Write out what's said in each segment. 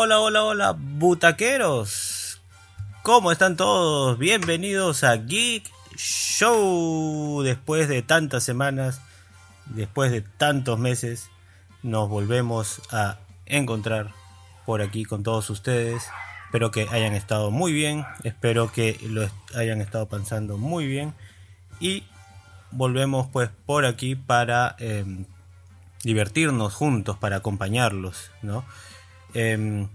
hola, hola, hola, butaqueros. ¿Cómo están todos? Bienvenidos a Geek Show. Después de tantas semanas, después de tantos meses, nos volvemos a encontrar por aquí con todos ustedes. Espero que hayan estado muy bien, espero que lo hayan estado pensando muy bien y volvemos pues por aquí para em, divertirnos juntos, para acompañarlos, ¿no? Em,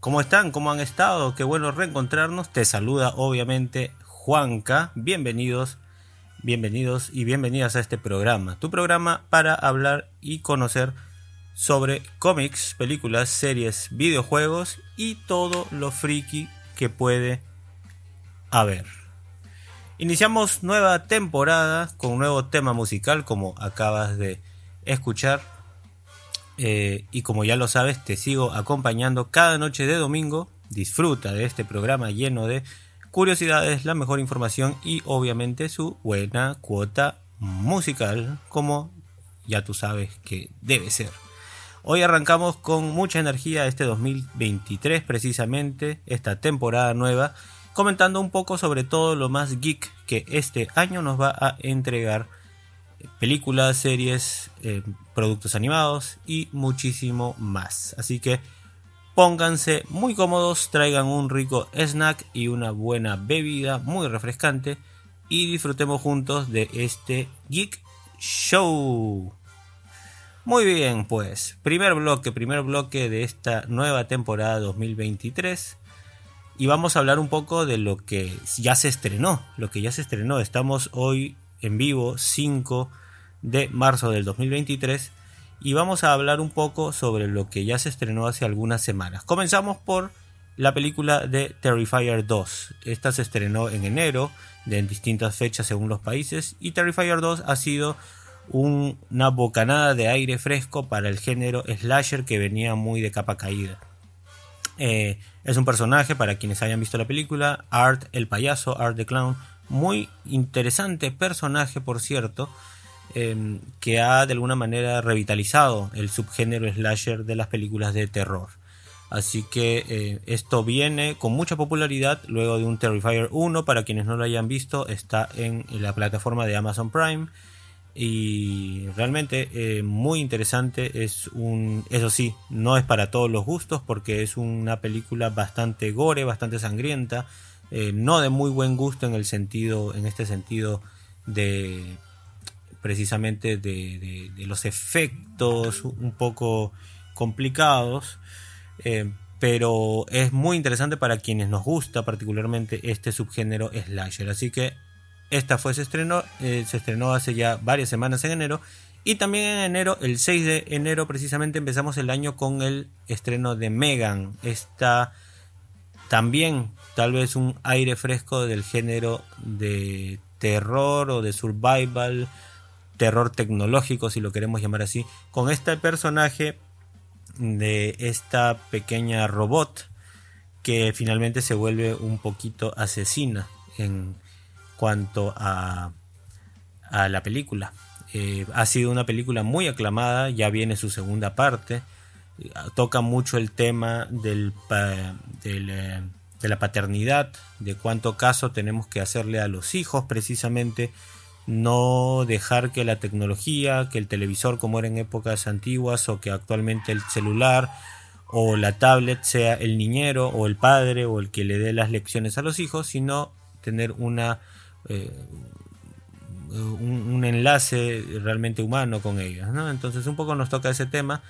¿Cómo están? ¿Cómo han estado? Qué bueno reencontrarnos. Te saluda obviamente Juanca. Bienvenidos, bienvenidos y bienvenidas a este programa. Tu programa para hablar y conocer sobre cómics, películas, series, videojuegos y todo lo friki que puede haber. Iniciamos nueva temporada con un nuevo tema musical como acabas de escuchar. Eh, y como ya lo sabes, te sigo acompañando cada noche de domingo. Disfruta de este programa lleno de curiosidades, la mejor información y obviamente su buena cuota musical como ya tú sabes que debe ser. Hoy arrancamos con mucha energía este 2023 precisamente, esta temporada nueva, comentando un poco sobre todo lo más geek que este año nos va a entregar películas, series, eh, productos animados y muchísimo más. Así que pónganse muy cómodos, traigan un rico snack y una buena bebida muy refrescante y disfrutemos juntos de este Geek Show. Muy bien, pues, primer bloque, primer bloque de esta nueva temporada 2023. Y vamos a hablar un poco de lo que ya se estrenó, lo que ya se estrenó. Estamos hoy en vivo 5 de marzo del 2023 y vamos a hablar un poco sobre lo que ya se estrenó hace algunas semanas. Comenzamos por la película de Terrifier 2. Esta se estrenó en enero, de en distintas fechas según los países, y Terrifier 2 ha sido una bocanada de aire fresco para el género slasher que venía muy de capa caída. Eh, es un personaje, para quienes hayan visto la película, Art el payaso, Art the Clown, muy interesante personaje por cierto, em, que ha de alguna manera revitalizado el subgénero slasher de las películas de terror. Así que eh, esto viene con mucha popularidad luego de un Terrifier 1, para quienes no lo hayan visto, está en la plataforma de Amazon Prime. Y realmente eh, muy interesante. Es un eso sí no es para todos los gustos porque es una película bastante gore bastante sangrienta eh, no de muy buen gusto en el sentido en este sentido de precisamente de, los efectos un poco complicados eh, pero es muy interesante para quienes nos gusta particularmente este subgénero slasher así que esta fue, se estrenó, eh, se estrenó hace ya varias semanas en enero. Y también en enero, el 6 de enero precisamente empezamos el año con el estreno de Megan. Esta también tal vez un aire fresco del género de terror o de survival, terror tecnológico si lo queremos llamar así, con este personaje de esta pequeña robot que finalmente se vuelve un poquito asesina en, cuanto a, a la película. Eh, ha sido una película muy aclamada, ya viene su segunda parte, toca mucho el tema del, eh, de la paternidad, de cuánto caso tenemos que hacerle a los hijos precisamente, no dejar que la tecnología, que el televisor como era en épocas antiguas o que actualmente el celular o la tablet sea el niñero o el padre o el que le dé las lecciones a los hijos, sino tener una eh, un, enlace realmente humano con ellas. Entonces un poco nos toca ese tema.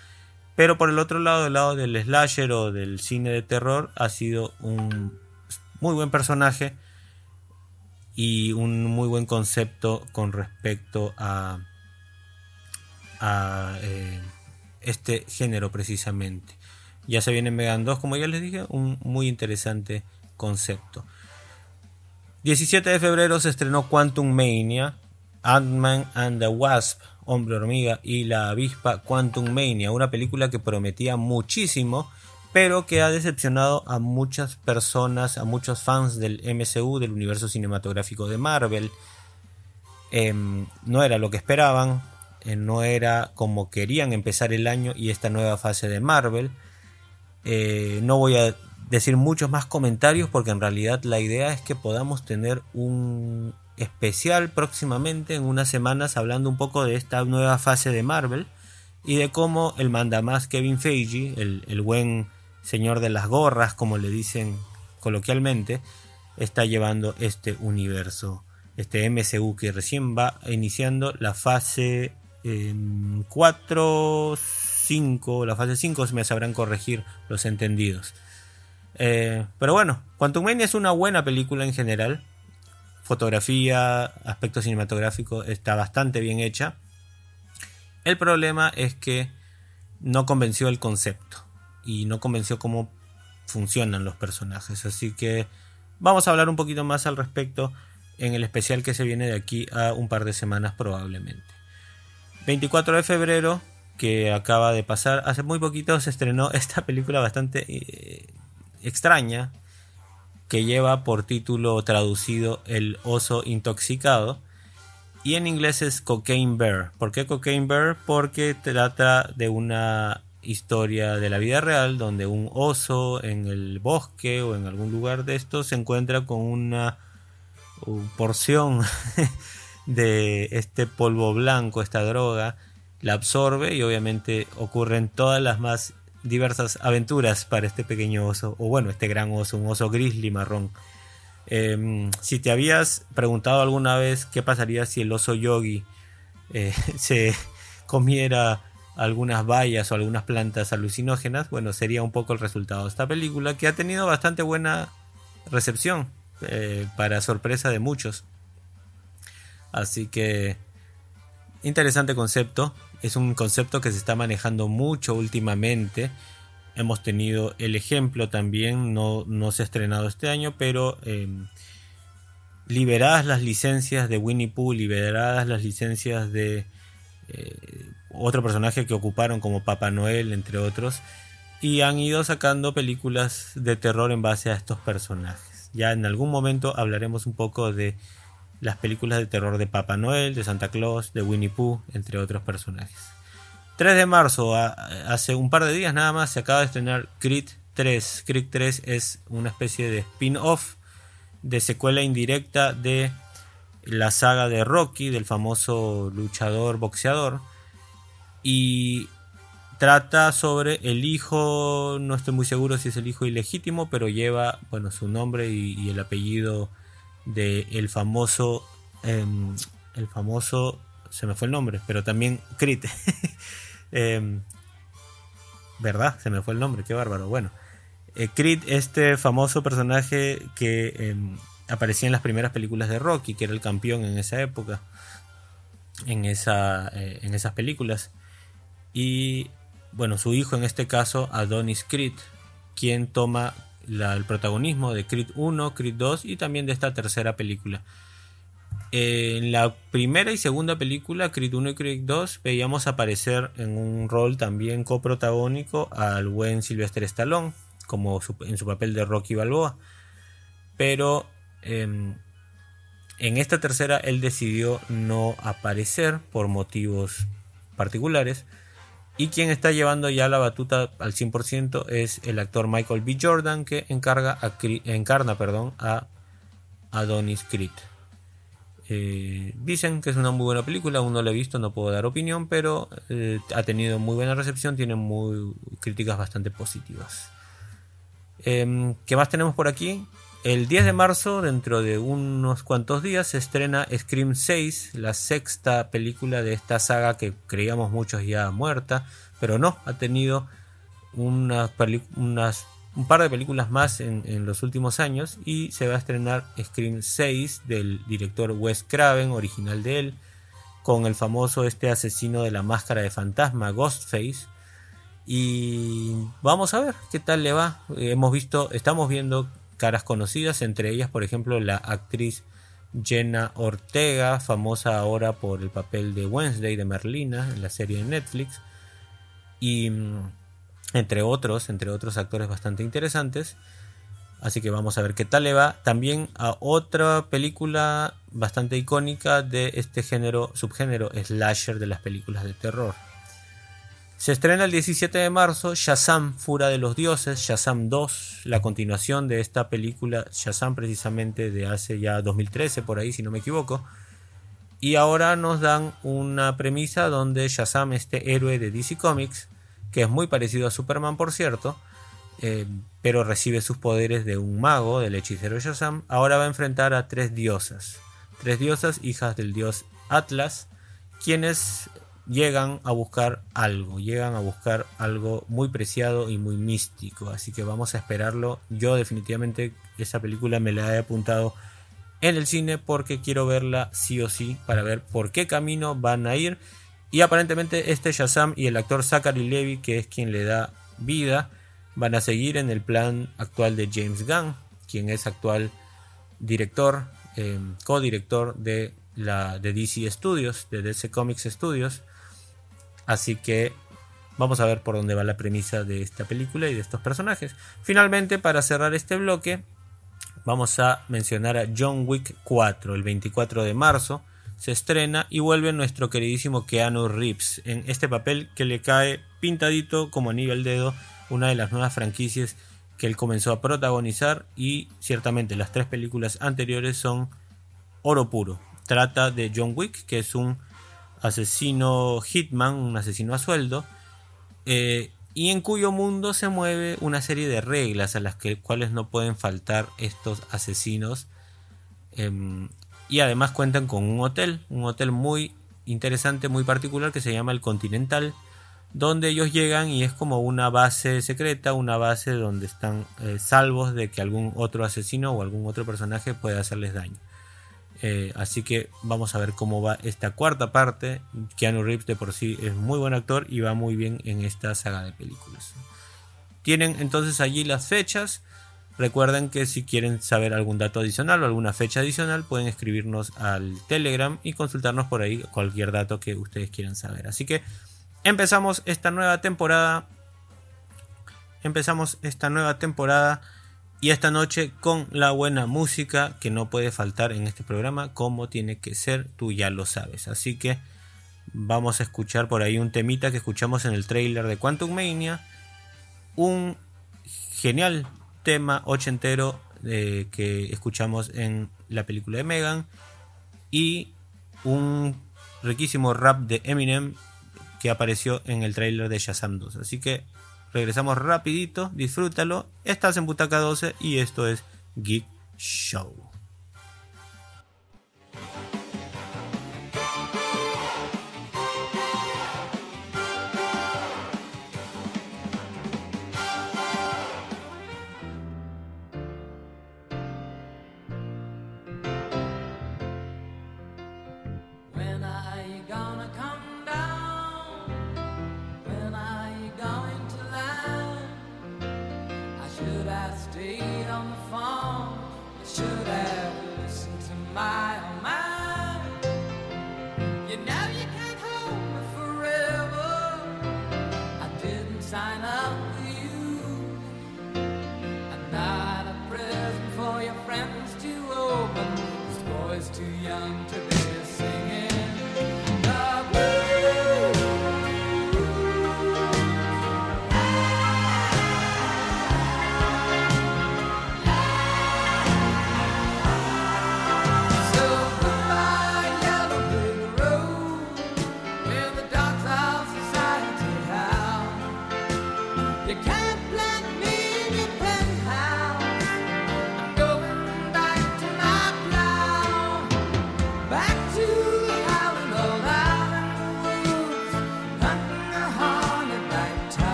Pero por el otro lado, del lado del slasher o del cine de terror, ha sido un muy buen personaje y un muy buen concepto con respecto a, eh, este género precisamente. Ya se viene Megan 2, como ya les dije, un muy interesante concepto. 17 de febrero se estrenó Quantum Mania, Ant-Man and the Wasp, Hombre Hormiga y la Avispa Quantum Mania, una película que prometía muchísimo, pero que ha decepcionado a muchas personas, a muchos fans del MCU, del universo cinematográfico de Marvel. Em, no era lo que esperaban, eh, no era como querían empezar el año y esta nueva fase de Marvel. Eh, no voy a decir muchos más comentarios porque en realidad la idea es que podamos tener un especial próximamente en unas semanas hablando un poco de esta nueva fase de Marvel y de cómo el mandamás Kevin Feige, el, el buen señor de las gorras como le dicen coloquialmente, está llevando este universo, este MCU que recién va iniciando la fase 4, 5, la fase 5 me sabrán corregir los entendidos. Eh, pero bueno, Quantum Mania es una buena película en general. Fotografía, aspecto cinematográfico está bastante bien hecha. El problema es que no convenció el concepto y no convenció cómo funcionan los personajes. Así que vamos a hablar un poquito más al respecto en el especial que se viene de aquí a un par de semanas probablemente. 24 de febrero, que acaba de pasar, hace muy poquito se estrenó esta película bastante eh, extraña que lleva por título traducido El oso intoxicado y en inglés es Cocaine Bear. ¿Por qué Cocaine Bear? Porque trata de una historia de la vida real donde un oso en el bosque o en algún lugar de esto se encuentra con una porción de este polvo blanco, esta droga, la absorbe y obviamente ocurren todas las más diversas aventuras para este pequeño oso, o bueno, este gran oso, un oso grizzly marrón. Em, si te habías preguntado alguna vez qué pasaría si el oso yogi eh, se comiera algunas bayas o algunas plantas alucinógenas, bueno, sería un poco el resultado de esta película que ha tenido bastante buena recepción eh, para sorpresa de muchos. Así que interesante concepto, es un concepto que se está manejando mucho últimamente. Hemos tenido el ejemplo también, no, no se ha estrenado este año, pero em, liberadas las licencias de Winnie Pooh, liberadas las licencias de eh, otro personaje que ocuparon como Papá Noel, entre otros, y han ido sacando películas de terror en base a estos personajes. Ya en algún momento hablaremos un poco de las películas de terror de Papá Noel, de Santa Claus, de Winnie Pooh, entre otros personajes. 3 de marzo, hace un par de días nada más, se acaba de estrenar Creed 3. Creed 3 es una especie de spin-off, de secuela indirecta de la saga de Rocky, del famoso luchador boxeador y trata sobre el hijo, no estoy muy seguro si es el hijo ilegítimo, pero lleva bueno su nombre y, el apellido de el famoso em, el famoso se me fue el nombre, pero también Crit. Em, ¿Verdad? Se me fue el nombre, qué bárbaro. Bueno, eh, este famoso personaje que em, aparecía en las primeras películas de Rocky, que era el campeón en esa época, en, esa, eh, en esas películas y bueno, su hijo en este caso, Adonis Creed, quien toma el protagonismo de Creed 1, Creed 2 y también de esta tercera película. En la primera y segunda película, Creed 1 y Creed 2, veíamos aparecer en un rol también coprotagónico al buen Sylvester Stallone, como en su papel de Rocky Balboa. Pero em, en esta tercera él decidió no aparecer por motivos particulares y quien está llevando ya la batuta al 100% es el actor Michael B. Jordan que encarga encarna perdón, a Adonis Creed. Eh, dicen que es una muy buena película, aún no la he visto, no puedo dar opinión, pero eh, ha tenido muy buena recepción, tiene muy críticas bastante positivas. Em, ¿Qué más tenemos por aquí? El 10 de marzo, dentro de unos cuantos días, se estrena Scream 6, la sexta película de esta saga que creíamos muchos ya muerta, pero no, ha tenido unas, un par de películas más en, los últimos años y se va a estrenar Scream 6 del director Wes Craven, original de él, con el famoso este asesino de la máscara de fantasma, Ghostface. Y vamos a ver qué tal le va. Hemos visto, estamos viendo caras conocidas, entre ellas, por ejemplo, la actriz Jenna Ortega, famosa ahora por el papel de Wednesday de Merlina en la serie de Netflix, y mm, entre otros, entre otros actores bastante interesantes. Así que vamos a ver qué tal le va. También a otra película bastante icónica de este género, subgénero slasher de las películas de terror. Se estrena el 17 de marzo Shazam, Fura de los Dioses, Shazam 2, la continuación de esta película Shazam precisamente de hace ya 2013 por ahí si no me equivoco. Y ahora nos dan una premisa donde Shazam, este héroe de DC Comics, que es muy parecido a Superman por cierto, eh, pero recibe sus poderes de un mago, del hechicero Shazam, ahora va a enfrentar a tres diosas. Tres diosas, hijas del dios Atlas, quienes llegan a buscar algo, llegan a buscar algo muy preciado y muy místico, así que vamos a esperarlo. Yo definitivamente esa película me la he apuntado en el cine porque quiero verla sí o sí para ver por qué camino van a ir. Y aparentemente este Shazam y el actor Zachary Levy, que es quien le da vida, van a seguir en el plan actual de James Gunn, quien es actual director, eh, co-director de la de DC Studios, de DC Comics Studios. Así que vamos a ver por dónde va la premisa de esta película y de estos personajes. Finalmente, para cerrar este bloque, vamos a mencionar a John Wick 4, el 24 de marzo. Se estrena y vuelve nuestro queridísimo Keanu Reeves en este papel que le cae pintadito como anillo al dedo, una de las nuevas franquicias que él comenzó a protagonizar y ciertamente las tres películas anteriores son oro puro. Trata de John Wick, que es un asesino hitman, un asesino a sueldo, eh, y en cuyo mundo se mueve una serie de reglas a las que, cuales no pueden faltar estos asesinos. Em, y además cuentan con un hotel, un hotel muy interesante, muy particular que se llama el Continental, donde ellos llegan y es como una base secreta, una base donde están eh, salvos de que algún otro asesino o algún otro personaje pueda hacerles daño. Eh, así que vamos a ver cómo va esta cuarta parte. Keanu Reeves de por sí es muy buen actor y va muy bien en esta saga de películas. Tienen entonces allí las fechas. Recuerden que si quieren saber algún dato adicional o alguna fecha adicional pueden escribirnos al Telegram y consultarnos por ahí cualquier dato que ustedes quieran saber. Así que empezamos esta nueva temporada. Empezamos esta nueva temporada y esta noche con la buena música que no puede faltar en este programa, como tiene que ser, tú ya lo sabes. Así que vamos a escuchar por ahí un temita que escuchamos en el trailer de Quantum Mania. Un genial tema ochentero eh, que escuchamos en la película de Megan. Y un riquísimo rap de Eminem que apareció en el trailer de Shazam 2. Así que Regresamos rapidito, disfrútalo. Estás en Butaca 12 y esto es Geek Show.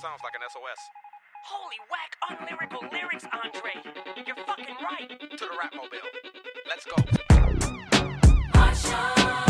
Sounds like an SOS. Holy whack, unlyrical lyrics, Andre. You're fucking right. To the rap mobile. Let's go. Usher.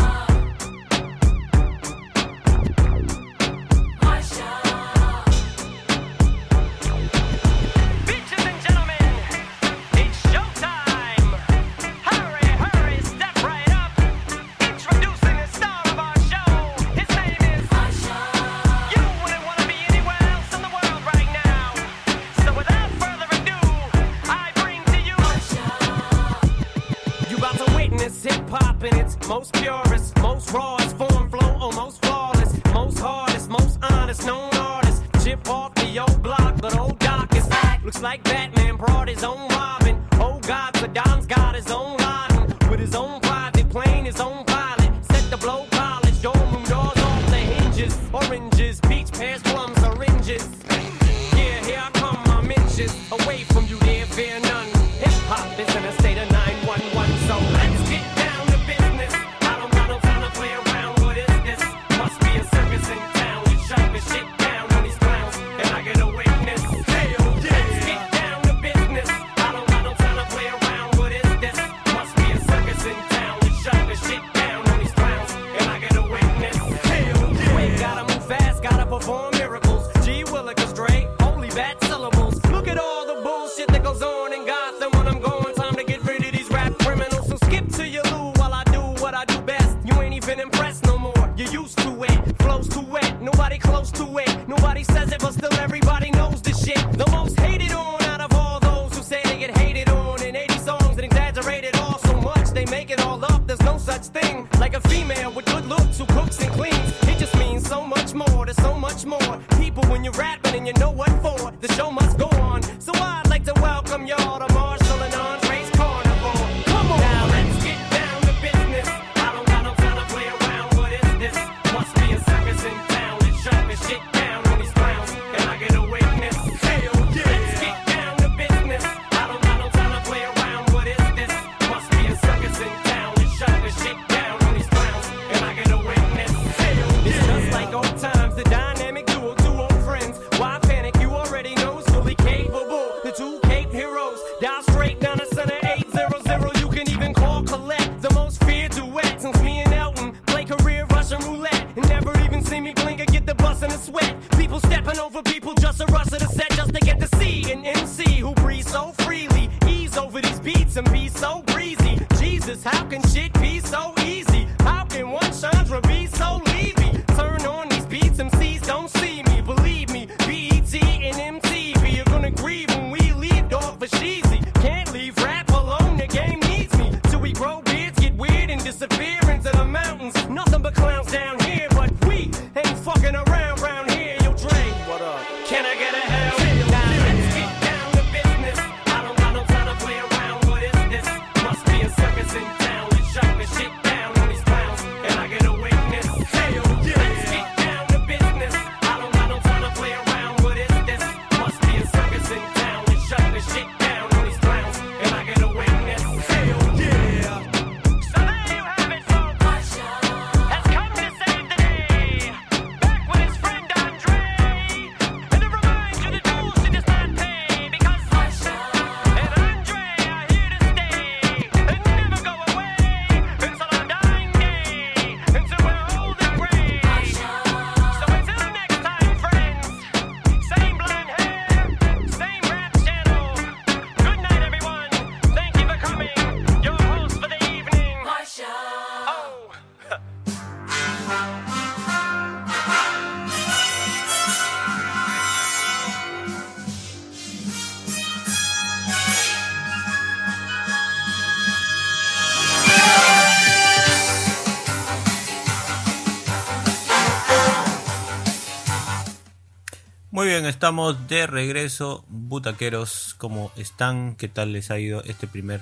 Estamos de regreso, butaqueros. ¿Cómo están? ¿Qué tal les ha ido este primer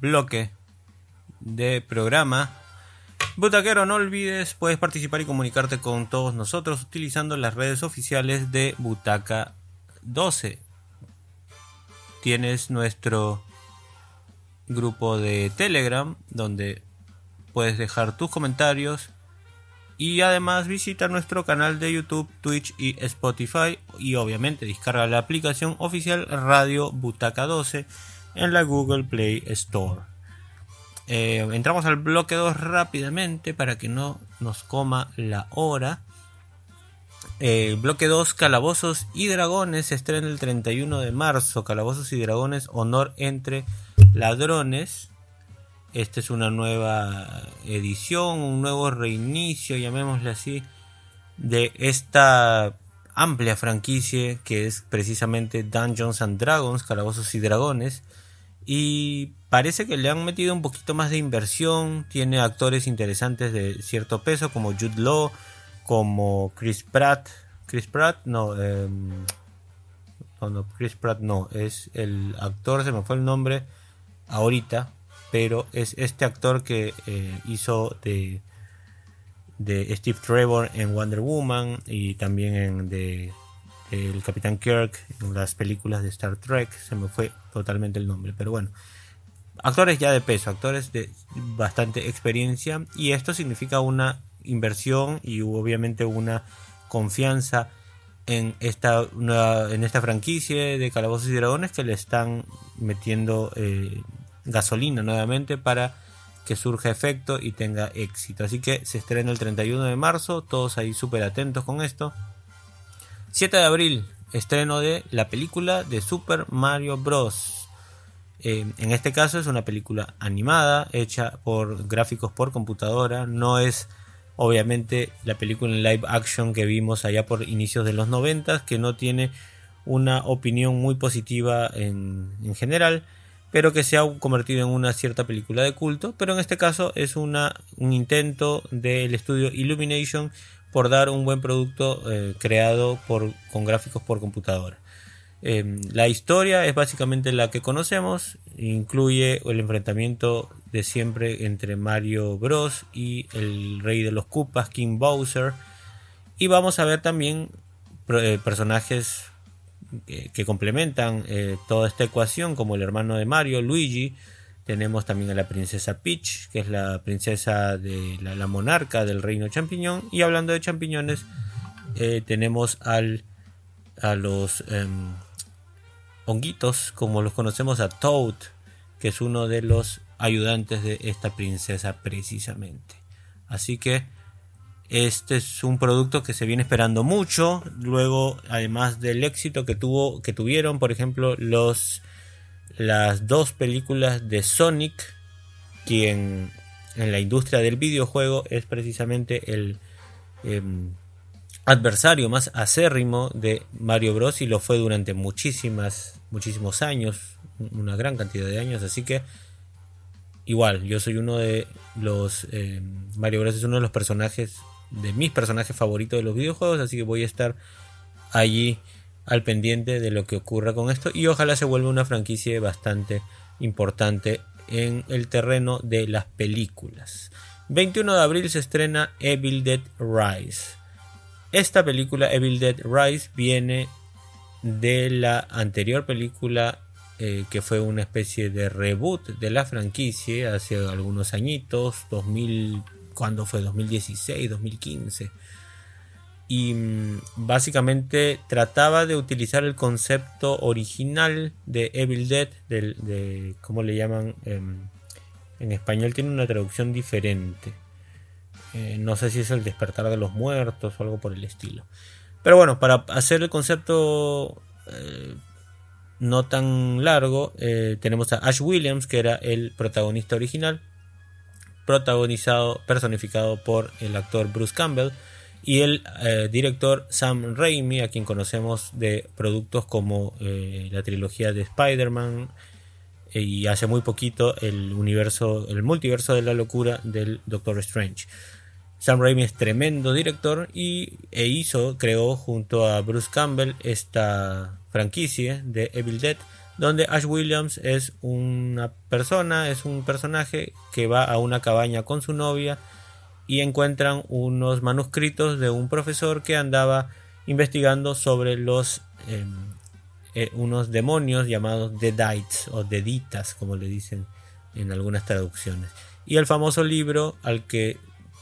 bloque de programa? Butaquero, no olvides, puedes participar y comunicarte con todos nosotros utilizando las redes oficiales de Butaca 12. Tienes nuestro grupo de Telegram donde puedes dejar tus comentarios y además visita nuestro canal de YouTube, Twitch y Spotify. Y obviamente descarga la aplicación oficial Radio Butaca 12 en la Google Play Store. Eh, entramos al bloque 2 rápidamente para que no nos coma la hora. Eh, bloque 2, Calabozos y Dragones, se estrena el 31 de marzo. Calabozos y Dragones, Honor entre Ladrones. Esta es una nueva edición, un nuevo reinicio, llamémosle así, de esta amplia franquicia que es precisamente Dungeons Dragons, Calabozos y Dragones. Y parece que le han metido un poquito más de inversión, tiene actores interesantes de cierto peso como Jude Law, como Chris Pratt. Chris Pratt, no, eh, no, no, Chris Pratt no, es el actor, se me fue el nombre ahorita, pero es este actor que eh, hizo de, de Steve Trevor en Wonder Woman y también en de, el Capitán Kirk en las películas de Star Trek, se me fue totalmente el nombre, pero bueno, actores ya de peso, actores de bastante experiencia y esto significa una inversión y obviamente una confianza en esta nueva, en esta franquicia de Calabozos y Dragones que le están metiendo eh, gasolina nuevamente para que surja efecto y tenga éxito. Así que se estrena el 31 de marzo, todos ahí súper atentos con esto. 7 de abril, estreno de la película de Super Mario Bros. Eh, en este caso es una película animada, hecha por gráficos por computadora, no es obviamente la película en live action que vimos allá por inicios de los 90, que no tiene una opinión muy positiva en, en general pero que se ha convertido en una cierta película de culto, pero en este caso es una, un intento del estudio Illumination por dar un buen producto eh, creado por, con gráficos por computadora. Em, la historia es básicamente la que conocemos, incluye el enfrentamiento de siempre entre Mario Bros y el rey de los Koopas, King Bowser, y vamos a ver también eh, personajes que, complementan eh, toda esta ecuación, como el hermano de Mario, Luigi, tenemos también a la princesa Peach, que es la princesa de la, monarca del reino champiñón. Y hablando de champiñones, eh, tenemos al, a los em, honguitos, como los conocemos a Toad, que es uno de los ayudantes de esta princesa precisamente. Así que este es un producto que se viene esperando mucho. Luego, además del éxito que tuvo, que tuvieron, por ejemplo, los las dos películas de Sonic, quien en la industria del videojuego es precisamente el em, adversario más acérrimo de Mario Bros. y lo fue durante muchísimas, muchísimos años, una gran cantidad de años, así que igual, yo soy uno de los... Em, Mario Bros. es uno de los personajes, de mis personajes favoritos de los videojuegos, así que voy a estar allí al pendiente de lo que ocurra con esto y ojalá se vuelva una franquicia bastante importante en el terreno de las películas. 21 de abril se estrena Evil Dead Rise. Esta película Evil Dead Rise viene de la anterior película eh, que fue una especie de reboot de la franquicia hace algunos añitos, 2000, cuando fue 2016, 2015 y mm, básicamente trataba de utilizar el concepto original de Evil Dead, de, ¿cómo le llaman? Em, en español tiene una traducción diferente. Eh, no sé si es el despertar de los muertos o algo por el estilo. Pero bueno, para hacer el concepto eh, no tan largo, eh, tenemos a Ash Williams, que era el protagonista original, protagonizado, personificado por el actor Bruce Campbell y el eh, director Sam Raimi, a quien conocemos de productos como eh, la trilogía de Spider-Man eh, y hace muy poquito el universo, el multiverso de la locura del Doctor Strange. Sam Raimi es tremendo director y e hizo, creó junto a Bruce Campbell esta franquicia de Evil Dead, donde Ash Williams es una persona, es un personaje que va a una cabaña con su novia y encuentran unos manuscritos de un profesor que andaba investigando sobre los em, eh, unos demonios llamados Deadites o Deditas como le dicen en algunas traducciones. Y el famoso libro al que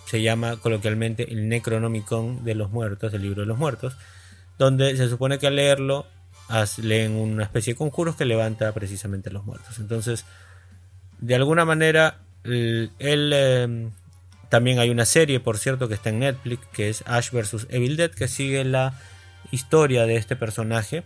se llama coloquialmente el Necronomicon de los muertos el libro de los muertos donde se supone que al leerlo leen una especie de conjuros que levanta precisamente a los muertos entonces de alguna manera el, em, también hay una serie, por cierto, que está en Netflix, que es Ash vs. Evil Dead, que sigue la historia de este personaje.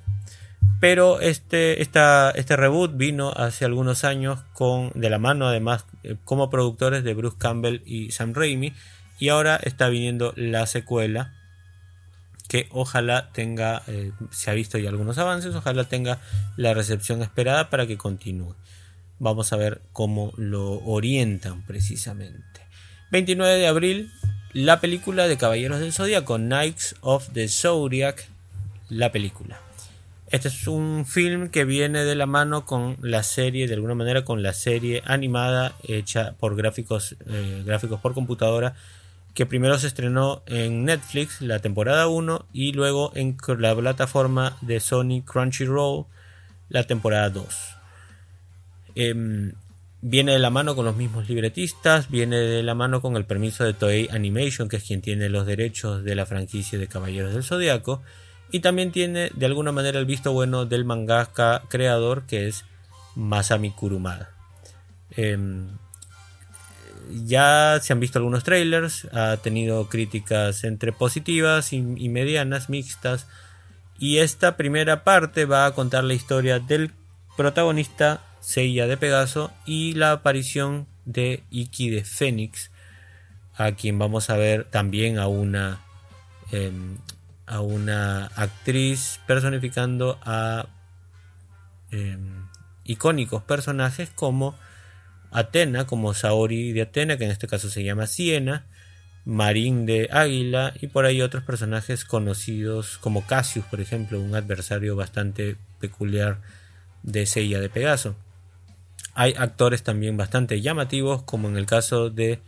Pero este, este reboot vino hace algunos años con, de la mano, además, eh, como productores de Bruce Campbell y Sam Raimi. Y ahora está viniendo la secuela, que ojalá tenga, eh, se ha visto ya algunos avances, ojalá tenga la recepción esperada para que continúe. Vamos a ver cómo lo orientan precisamente. 29 de abril, la película de Caballeros del Zodíaco, Knights of the Zodiac, la película. Este es un film que viene de la mano con la serie, de alguna manera con la serie animada hecha por gráficos, eh, gráficos por computadora, que primero se estrenó en Netflix la temporada 1 y luego en la plataforma de Sony Crunchyroll la temporada 2 viene de la mano con los mismos libretistas, viene de la mano con el permiso de Toei Animation, que es quien tiene los derechos de la franquicia de Caballeros del Zodiaco, y también tiene de alguna manera el visto bueno del mangaka creador que es Masami Kurumada. Em, ya se han visto algunos trailers, ha tenido críticas entre positivas y medianas, mixtas, y esta primera parte va a contar la historia del protagonista Seiya de Pegaso y la aparición de Iki de Fénix, a quien vamos a ver también a una, em, a una actriz personificando a em, icónicos personajes como Atena como Saori de Atena, que en este caso se llama Siena, Marín de Águila y por ahí otros personajes conocidos como Cassius, por ejemplo, un adversario bastante peculiar de Seiya de Pegaso. Hay actores también bastante llamativos, como en el caso de,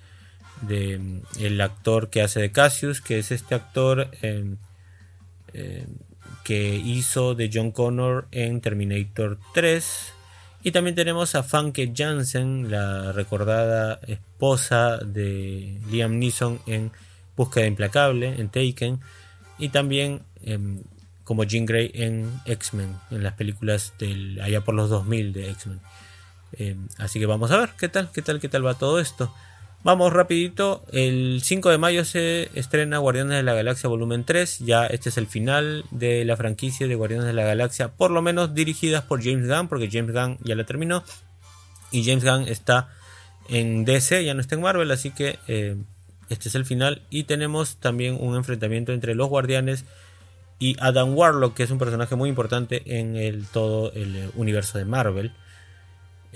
el actor que hace de Cassius, que es este actor em, em, que hizo de John Connor en Terminator 3. Y también tenemos a Funke Jansen, la recordada esposa de Liam Neeson en Búsqueda Implacable, en Taken. Y también em, como Jean Grey en X-Men, en las películas del, allá por los 2000 de X-Men. Em, así que vamos a ver qué tal, qué tal, qué tal va todo esto. Vamos rapidito, el 5 de mayo se estrena Guardianes de la Galaxia volumen 3, ya este es el final de la franquicia de Guardianes de la Galaxia, por lo menos dirigidas por James Gunn, porque James Gunn ya la terminó, y James Gunn está en DC, ya no está en Marvel, así que eh, este es el final, y tenemos también un enfrentamiento entre los Guardianes y Adam Warlock, que es un personaje muy importante en todo el universo de Marvel.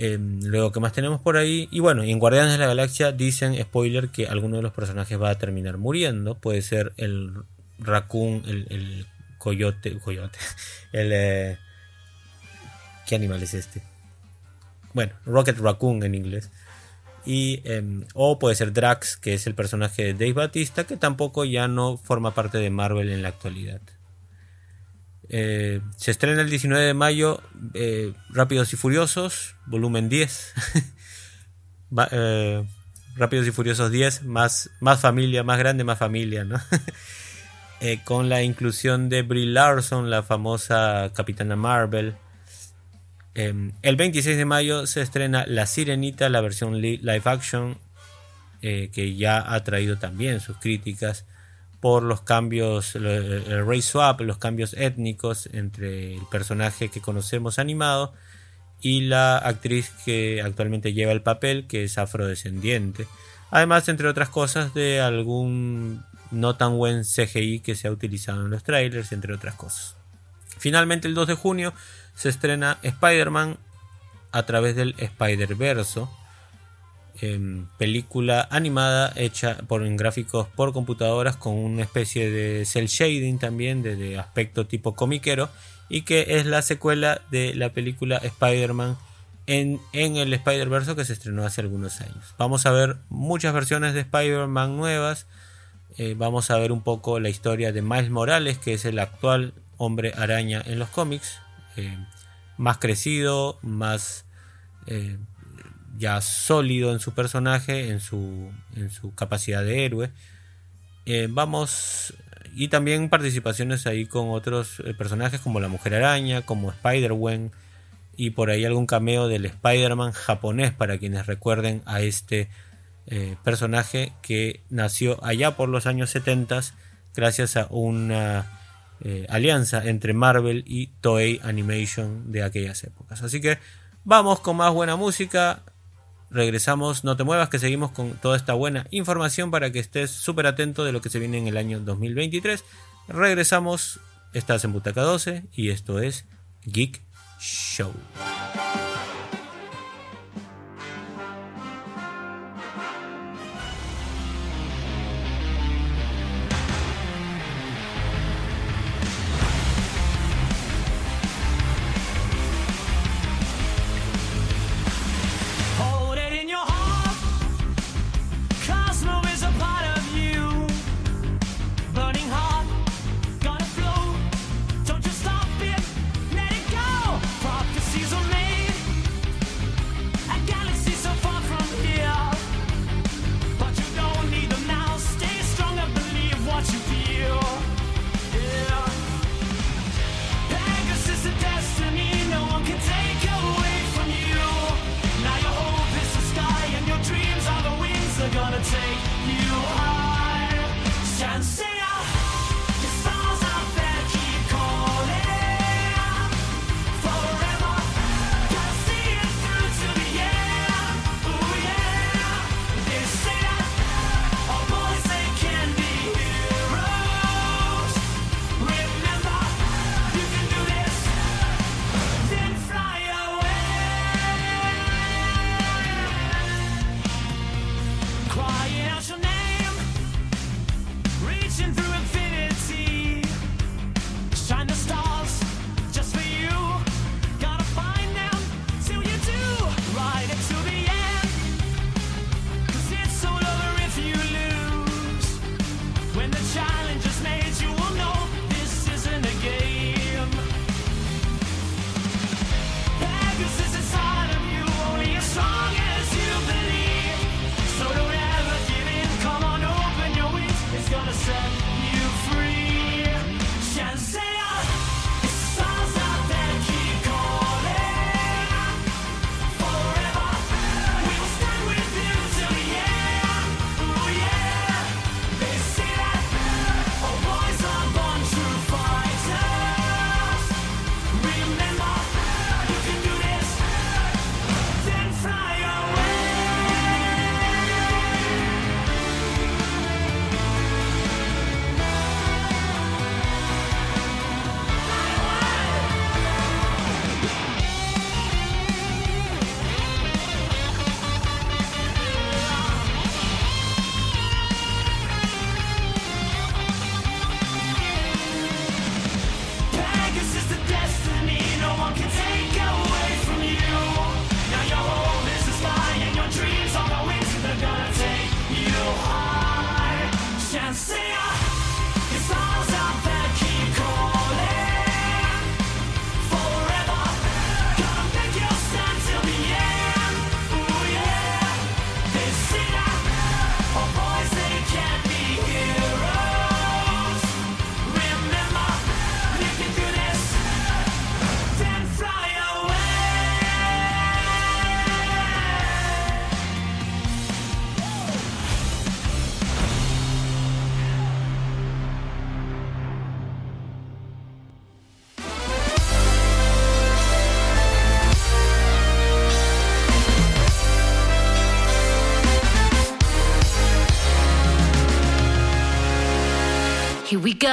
Em, luego, ¿qué más tenemos por ahí? Y bueno, en Guardianes de la Galaxia dicen, spoiler, que alguno de los personajes va a terminar muriendo. Puede ser el raccoon, el, coyote, coyote, el... Eh, ¿Qué animal es este? Bueno, Rocket Raccoon en inglés. Y, em, o puede ser Drax, que es el personaje de Dave Batista, que tampoco ya no forma parte de Marvel en la actualidad. Eh, se estrena el 19 de mayo eh, Rápidos y Furiosos, volumen 10. Eh, Rápidos y Furiosos 10, más, más familia, más grande, más familia, ¿no? con la inclusión de Brie Larson, la famosa Capitana Marvel. el 26 de mayo se estrena La Sirenita, la versión live action, que ya ha traído también sus críticas por los cambios, el race swap, los cambios étnicos entre el personaje que conocemos animado y la actriz que actualmente lleva el papel, que es afrodescendiente. Además, entre otras cosas, de algún no tan buen CGI que se ha utilizado en los trailers, entre otras cosas. Finalmente, el 2 de junio se estrena Spider-Man a través del Spider-Verso Em, película animada hecha por en gráficos por computadoras con una especie de cel shading también de, aspecto tipo comiquero y que es la secuela de la película Spider-Man en, el Spider-Verse que se estrenó hace algunos años. Vamos a ver muchas versiones de Spider-Man nuevas. Eh, vamos a ver un poco la historia de Miles Morales, que es el actual hombre araña en los cómics. Eh, más crecido, más eh, ya sólido en su personaje, en su, en su capacidad de héroe. Eh, vamos, y también participaciones ahí con otros eh, personajes como la Mujer Araña, como Spider-Gwen, y por ahí algún cameo del Spider-Man japonés para quienes recuerden a este eh, personaje que nació allá por los años 70 gracias a una alianza entre Marvel y Toei Animation de aquellas épocas. Así que vamos con más buena música. Regresamos, no te muevas, que seguimos con toda esta buena información para que estés súper atento de lo que se viene en el año 2023. Regresamos, estás en Butaca 12 y esto es Geek Show. Go,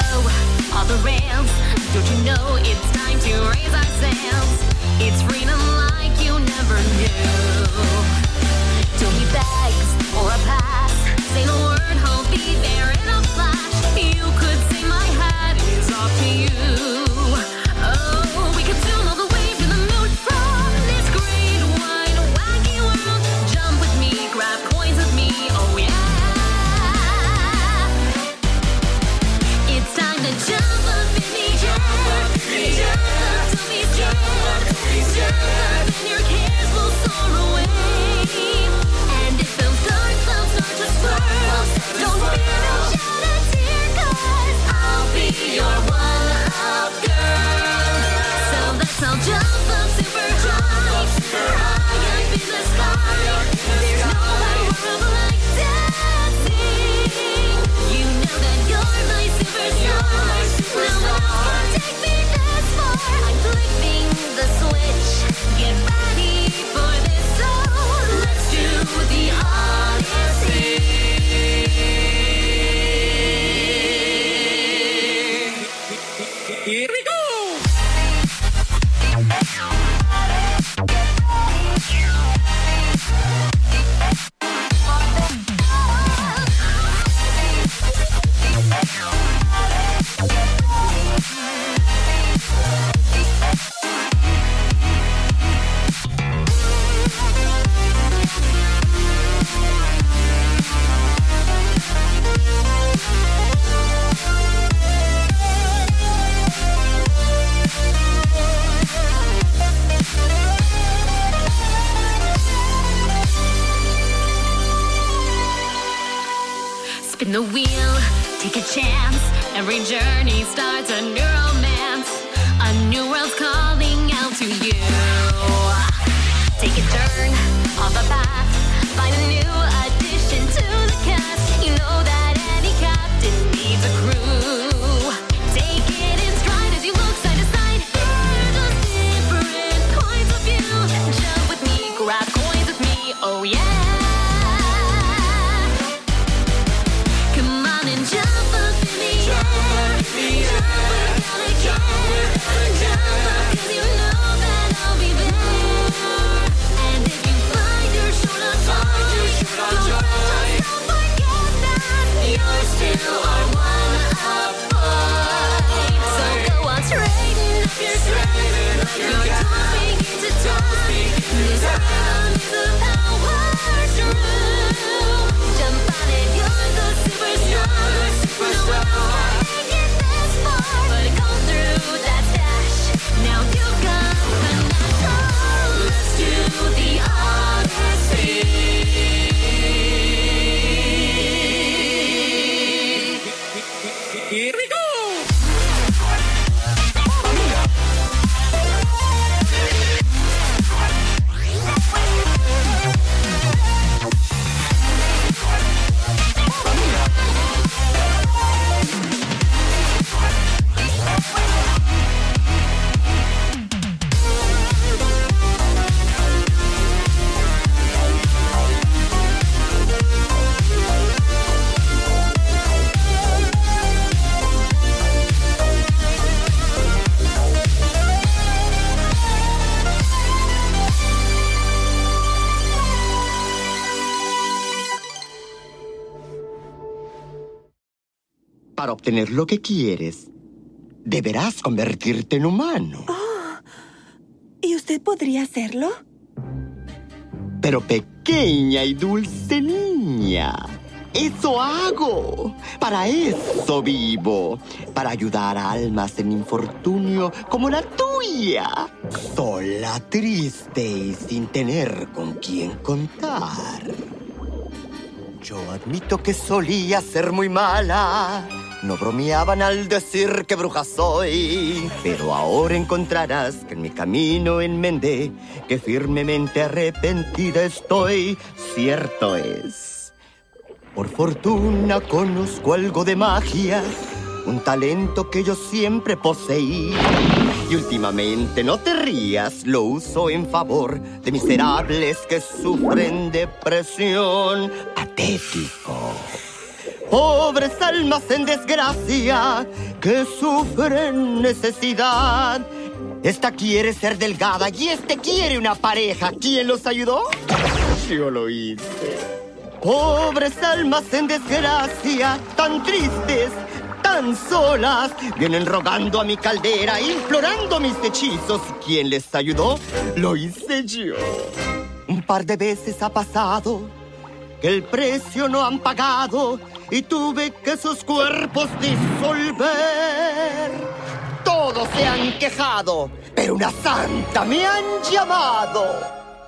all the rails. Don't you know it's time to raise our sails? It's freedom like you never knew. Spin the wheel, take a chance. Every journey starts a new romance. A new world's calling out to you. Take a turn off the path. Find a new addition to the cast. You know that any captain needs a crew. Obtener lo que quieres, deberás convertirte en humano. ¿Y usted podría hacerlo? Pero pequeña y dulce niña, eso hago. Para eso vivo. Para ayudar a almas en infortunio como la tuya. Sola, triste y sin tener con quién contar. Yo admito que solía ser muy mala. No bromeaban al decir que bruja soy. Pero ahora encontrarás que en mi camino enmendé, que firmemente arrepentida estoy. Cierto es. Por fortuna conozco algo de magia, un talento que yo siempre poseí. Y últimamente, no te rías, lo uso en favor de miserables que sufren depresión. Patético. Pobres almas en desgracia que sufren necesidad. Esta quiere ser delgada y este quiere una pareja. ¿Quién los ayudó? Yo lo hice. Pobres almas en desgracia, tan tristes, tan solas, vienen rogando a mi caldera, implorando mis hechizos. ¿Quién les ayudó? Lo hice yo. Un par de veces ha pasado que el precio no han pagado y tuve que sus cuerpos disolver. Todos se han quejado, pero una santa me han llamado.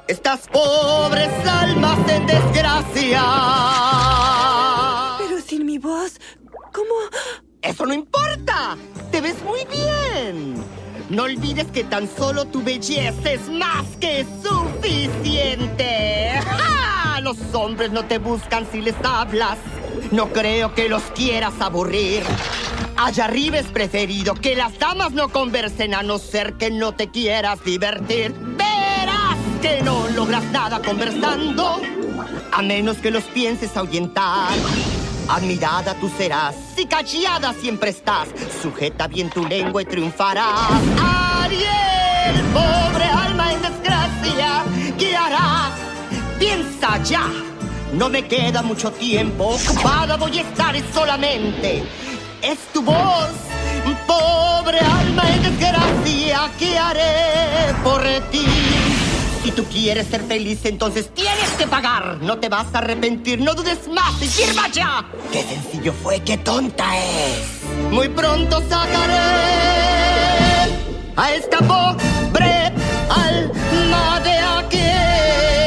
Estas pobres almas en desgracia. Pero sin mi voz, ¿cómo? Eso no importa. Te ves muy bien. No olvides que tan solo tu belleza es más que suficiente. ¡Ja! Los hombres no te buscan si les hablas. No creo que los quieras aburrir. Allá arriba es preferido que las damas no conversen a no ser que no te quieras divertir. Verás que no logras nada conversando, a menos que los pienses ahuyentar. Admirada tú serás, si callada siempre estás. Sujeta bien tu lengua y triunfarás. Ariel, pobre alma en desgracia, ¿qué harás? Piensa ya. No me queda mucho tiempo, ocupada voy a estar solamente. Es tu voz, pobre alma en desgracia, ¿qué haré por ti? Si tú quieres ser feliz, entonces tienes que pagar. No te vas a arrepentir, no dudes más y firma ya. Qué sencillo fue, qué tonta es. Muy pronto sacaré a esta pobre alma de aquí.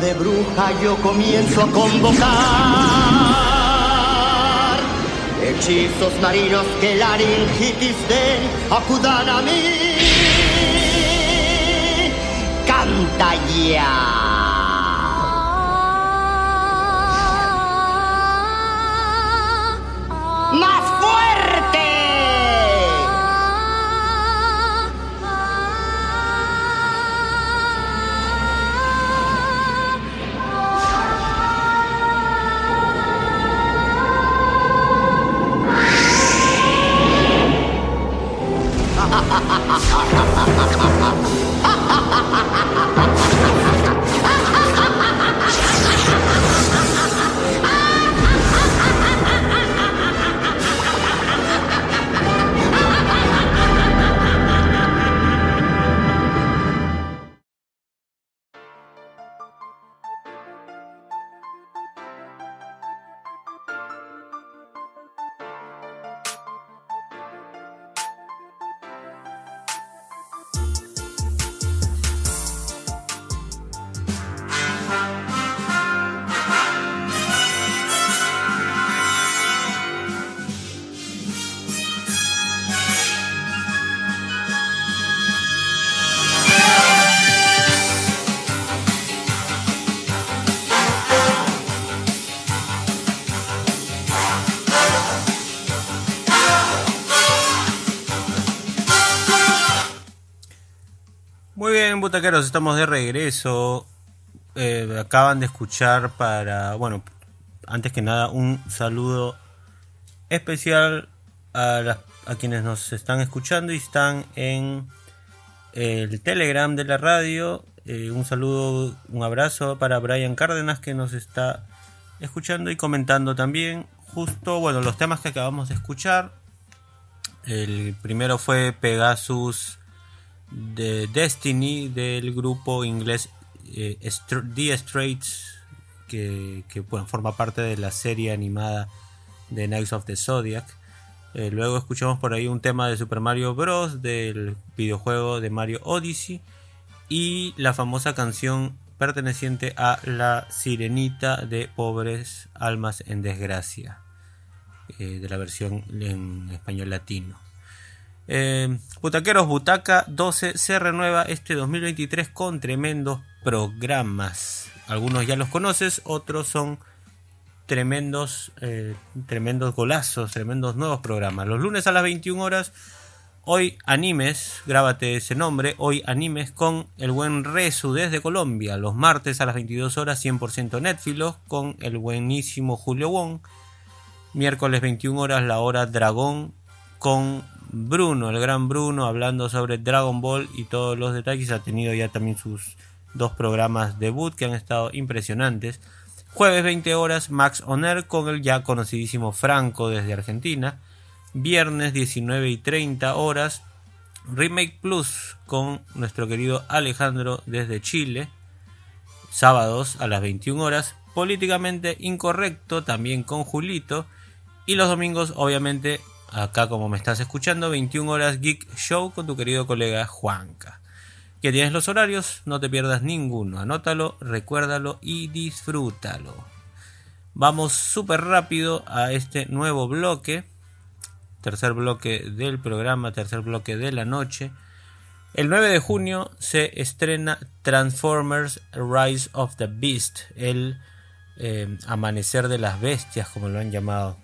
De bruja yo comienzo a convocar. Hechizos marinos que laringitis den acudan a mí. Canta ya ハハハハハ Butaqueros, estamos de regreso. Eh, acaban de escuchar para, bueno, antes que nada, un saludo especial a, las- a quienes nos están escuchando y están en el Telegram de la radio. Eh, un saludo, un abrazo para Brian Cárdenas que nos está escuchando y comentando también. Justo, bueno, los temas que acabamos de escuchar. El primero fue Pegasus de Destiny del grupo inglés eh, The Straits que, que, bueno, forma parte de la serie animada de Knights of the Zodiac. Eh, luego escuchamos por ahí un tema de Super Mario Bros. del videojuego de Mario Odyssey y la famosa canción perteneciente a la Sirenita de Pobres Almas en Desgracia eh, de la versión en español latino. Eh, Butaqueros Butaca 12 se renueva este 2023 con tremendos programas. Algunos ya los conoces, otros son tremendos, eh, tremendos golazos, tremendos nuevos programas. Los lunes a las 21 horas Hoy animes, grábate ese nombre, hoy animes con el buen Resu desde Colombia, los martes a las 22 horas 100% Netflix con el buenísimo Julio Wong, miércoles 21 horas la hora Dragón con Bruno, el gran Bruno, hablando sobre Dragon Ball y todos los detalles, ha tenido ya también sus dos programas debut que han estado impresionantes. Jueves 20 horas Max Oner con el ya conocidísimo Franco desde Argentina. Viernes 19 y 30 horas Remake Plus con nuestro querido Alejandro desde Chile. Sábados a las 21 horas Políticamente Incorrecto también con Julito. Y los domingos obviamente acá como me estás escuchando 21 horas Geek Show con tu querido colega Juanca. Que tienes los horarios, no te pierdas ninguno. Anótalo, recuérdalo y disfrútalo. Vamos súper rápido a este nuevo bloque. Tercer bloque del programa, tercer bloque de la noche. El 9 de junio se estrena Transformers Rise of the Beast, el eh, amanecer de las bestias, como lo han llamado.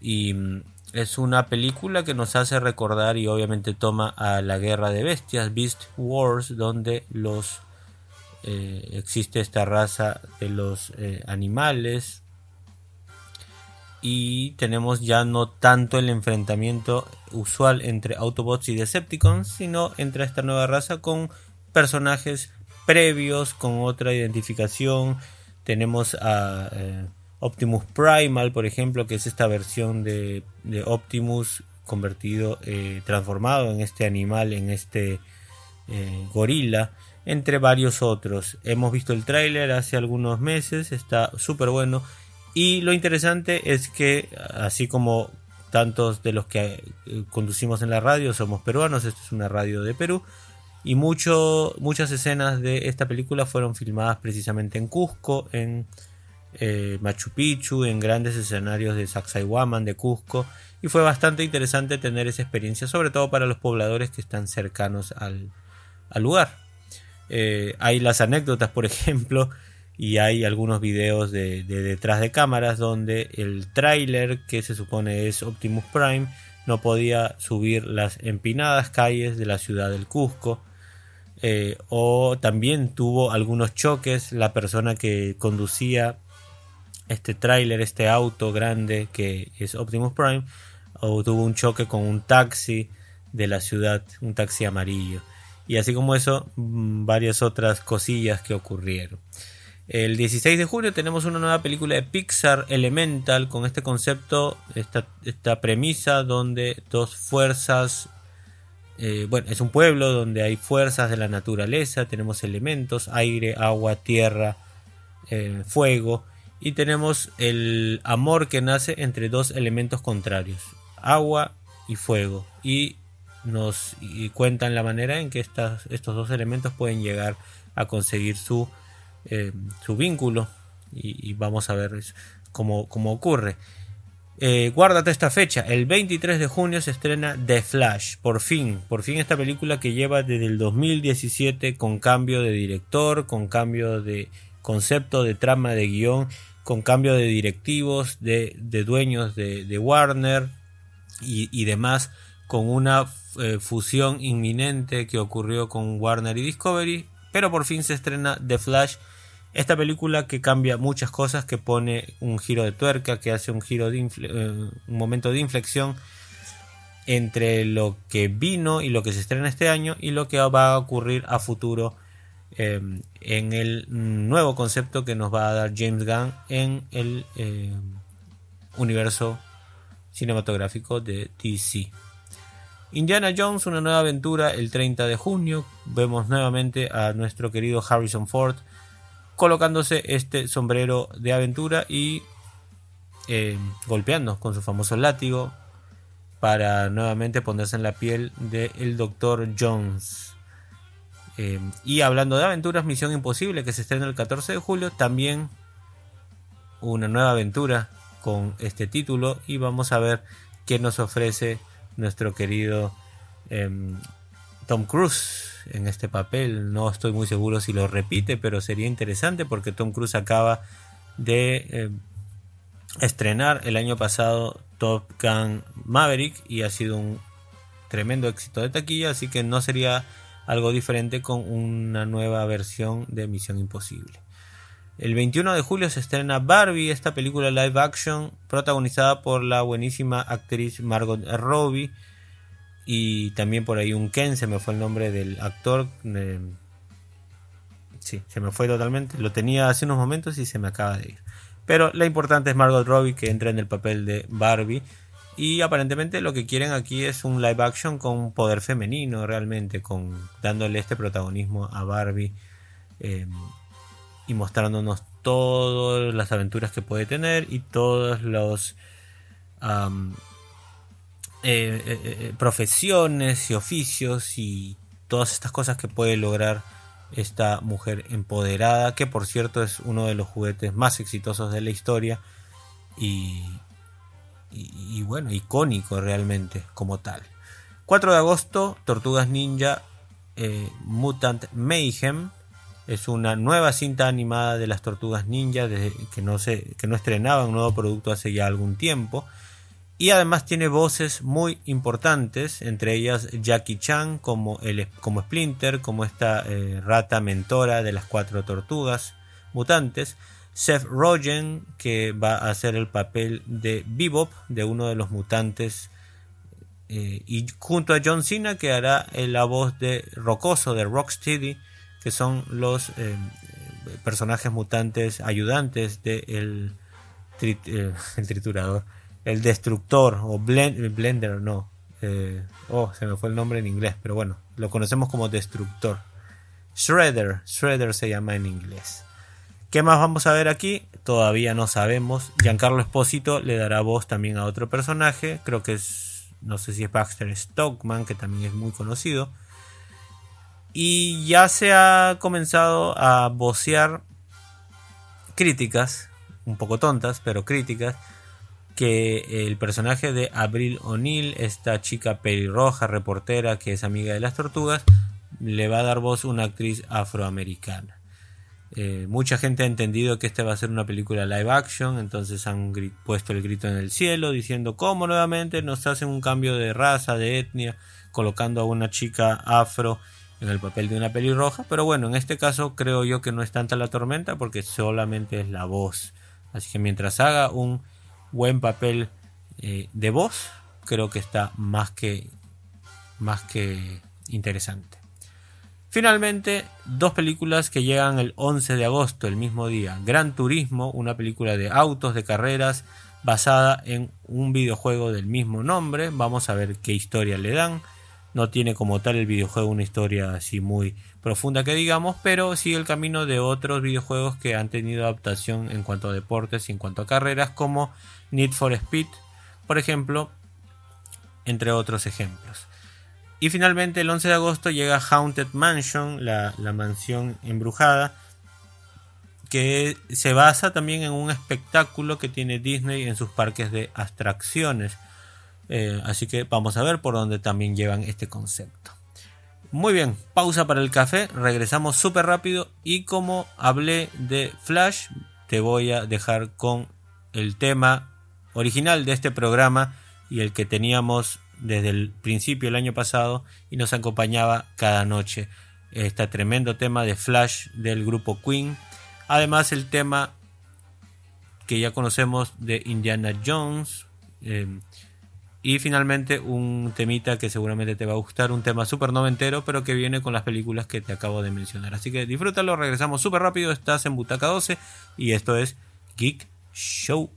Y mm, es una película que nos hace recordar y obviamente toma a la guerra de bestias, Beast Wars, donde los eh, existe esta raza de los eh, animales y tenemos ya no tanto el enfrentamiento usual entre Autobots y Decepticons, sino entre esta nueva raza con personajes previos, con otra identificación. Tenemos a eh, Optimus Primal, por ejemplo, que es esta versión de, Optimus convertido, eh, transformado en este animal, en este eh, gorila, entre varios otros. Hemos visto el tráiler hace algunos meses, está súper bueno. Y lo interesante es que, así como tantos de los que eh, conducimos en la radio somos peruanos, esto es una radio de Perú, y mucho, muchas escenas de esta película fueron filmadas precisamente en Cusco, en eh, Machu Picchu, en grandes escenarios de Sacsayhuaman, de Cusco, y fue bastante interesante tener esa experiencia, sobre todo para los pobladores que están cercanos al, lugar. Eh, hay las anécdotas, por ejemplo, y hay algunos videos de, de detrás de cámaras donde el tráiler que se supone es Optimus Prime no podía subir las empinadas calles de la ciudad del Cusco eh, o también tuvo algunos choques la persona que conducía este tráiler, este auto grande que es Optimus Prime tuvo un choque con un taxi de la ciudad, un taxi amarillo y así como eso mm, varias otras cosillas que ocurrieron. El 16 de junio tenemos una nueva película de Pixar, Elemental, con este concepto, esta, esta premisa donde dos fuerzas, eh, bueno, es un pueblo donde hay fuerzas de la naturaleza, tenemos elementos, aire, agua, tierra, eh, fuego, y tenemos el amor que nace entre dos elementos contrarios, agua y fuego, y nos cuentan la manera en que estas, estos dos elementos pueden llegar a conseguir su eh, su vínculo. Y, y, vamos a ver cómo, cómo ocurre. Eh, guárdate esta fecha, el 23 de junio se estrena The Flash, por fin, por fin esta película que lleva desde el 2017 con cambio de director, con cambio de concepto, de trama, de guion, con cambio de directivos, de, de dueños de, de Warner y, y, demás, con una eh, fusión inminente que ocurrió con Warner y Discovery, pero por fin se estrena The Flash esta película que cambia muchas cosas, que pone un giro de tuerca, que hace un giro de eh, un momento de inflexión entre lo que vino y lo que se estrena este año y lo que va a ocurrir a futuro eh, en el nuevo concepto que nos va a dar James Gunn en el eh, universo cinematográfico de DC. Indiana Jones, una nueva aventura el 30 de junio. Vemos nuevamente a nuestro querido Harrison Ford colocándose este sombrero de aventura y eh, golpeando con su famoso látigo para nuevamente ponerse en la piel del Dr. Jones. Eh, y hablando de aventuras, Misión Imposible que se estrena el 14 de julio, también una nueva aventura con este título y vamos a ver qué nos ofrece nuestro querido eh, Tom Cruise en este papel. No estoy muy seguro si lo repite, pero sería interesante porque Tom Cruise acaba de eh, estrenar el año pasado Top Gun Maverick y ha sido un tremendo éxito de taquilla, así que no sería algo diferente con una nueva versión de Misión Imposible. El 21 de julio se estrena Barbie, esta película live action protagonizada por la buenísima actriz Margot Robbie y también por ahí un Ken, se me fue el nombre del actor. eh, sí, se me fue totalmente. Lo tenía hace unos momentos y se me acaba de ir. Pero la importante es Margot Robbie que entra en el papel de Barbie. Y aparentemente lo que quieren aquí es un live action con poder femenino realmente, con dándole este protagonismo a Barbie eh, y mostrándonos todas las aventuras que puede tener y todos los eh, eh, eh, profesiones y oficios y todas estas cosas que puede lograr esta mujer empoderada, que por cierto es uno de los juguetes más exitosos de la historia y, y, y bueno, icónico realmente como tal. 4 de agosto, Tortugas Ninja eh, Mutant Mayhem. Es una nueva cinta animada de las Tortugas Ninja que no, se, que no estrenaba un nuevo producto hace ya algún tiempo. Y además tiene voces muy importantes, entre ellas Jackie Chan como, el, como Splinter, como esta eh, rata mentora de las cuatro tortugas mutantes. Seth Rogen, que va a hacer el papel de Bebop, de uno de los mutantes. eh, y junto a John Cena, que hará la voz de Rocoso, de Rocksteady, que son los eh, personajes mutantes ayudantes del de el, el triturador el destructor o blend, blender no eh, oh se me fue el nombre en inglés pero bueno lo conocemos como destructor shredder shredder se llama en inglés qué más vamos a ver aquí todavía no sabemos. Giancarlo Espósito le dará voz también a otro personaje. Creo que es no sé si es Baxter Stockman que también es muy conocido. Y ya se ha comenzado a vocear críticas un poco tontas pero críticas que el personaje de Abril O'Neill, esta chica pelirroja reportera que es amiga de las tortugas, le va a dar voz una actriz afroamericana. Eh, mucha gente ha entendido que esta va a ser una película live action, entonces han puesto el grito en el cielo diciendo cómo nuevamente nos hacen un cambio de raza, de etnia, colocando a una chica afro en el papel de una pelirroja, pero bueno, en este caso creo yo que no es tanta la tormenta porque solamente es la voz. Así que mientras haga un buen papel eh, de voz, creo que está más que más que interesante. Finalmente, dos películas que llegan el 11 de agosto, el mismo día. Gran Turismo, una película de autos, de carreras, basada en un videojuego del mismo nombre. Vamos a ver qué historia le dan. No tiene como tal el videojuego una historia así muy profunda que digamos, pero sigue el camino de otros videojuegos que han tenido adaptación en cuanto a deportes y en cuanto a carreras, como Need for Speed, por ejemplo, entre otros ejemplos. Y finalmente el 11 de agosto llega Haunted Mansion, la, mansión embrujada, que se basa también en un espectáculo que tiene Disney en sus parques de abstracciones. Eh, así que vamos a ver por dónde también llevan este concepto. Muy bien, pausa para el café, regresamos súper rápido y como hablé de Flash, te voy a dejar con el tema original de este programa y el que teníamos desde el principio el año pasado y nos acompañaba cada noche. Este tremendo tema de Flash del grupo Queen. Además el tema que ya conocemos de Indiana Jones. eh, y finalmente un temita que seguramente te va a gustar, un tema súper noventero, pero que viene con las películas que te acabo de mencionar. Así que disfrútalo, regresamos súper rápido, estás en Butaca 12 y esto es Geek Show.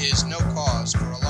Is no cause for alarm.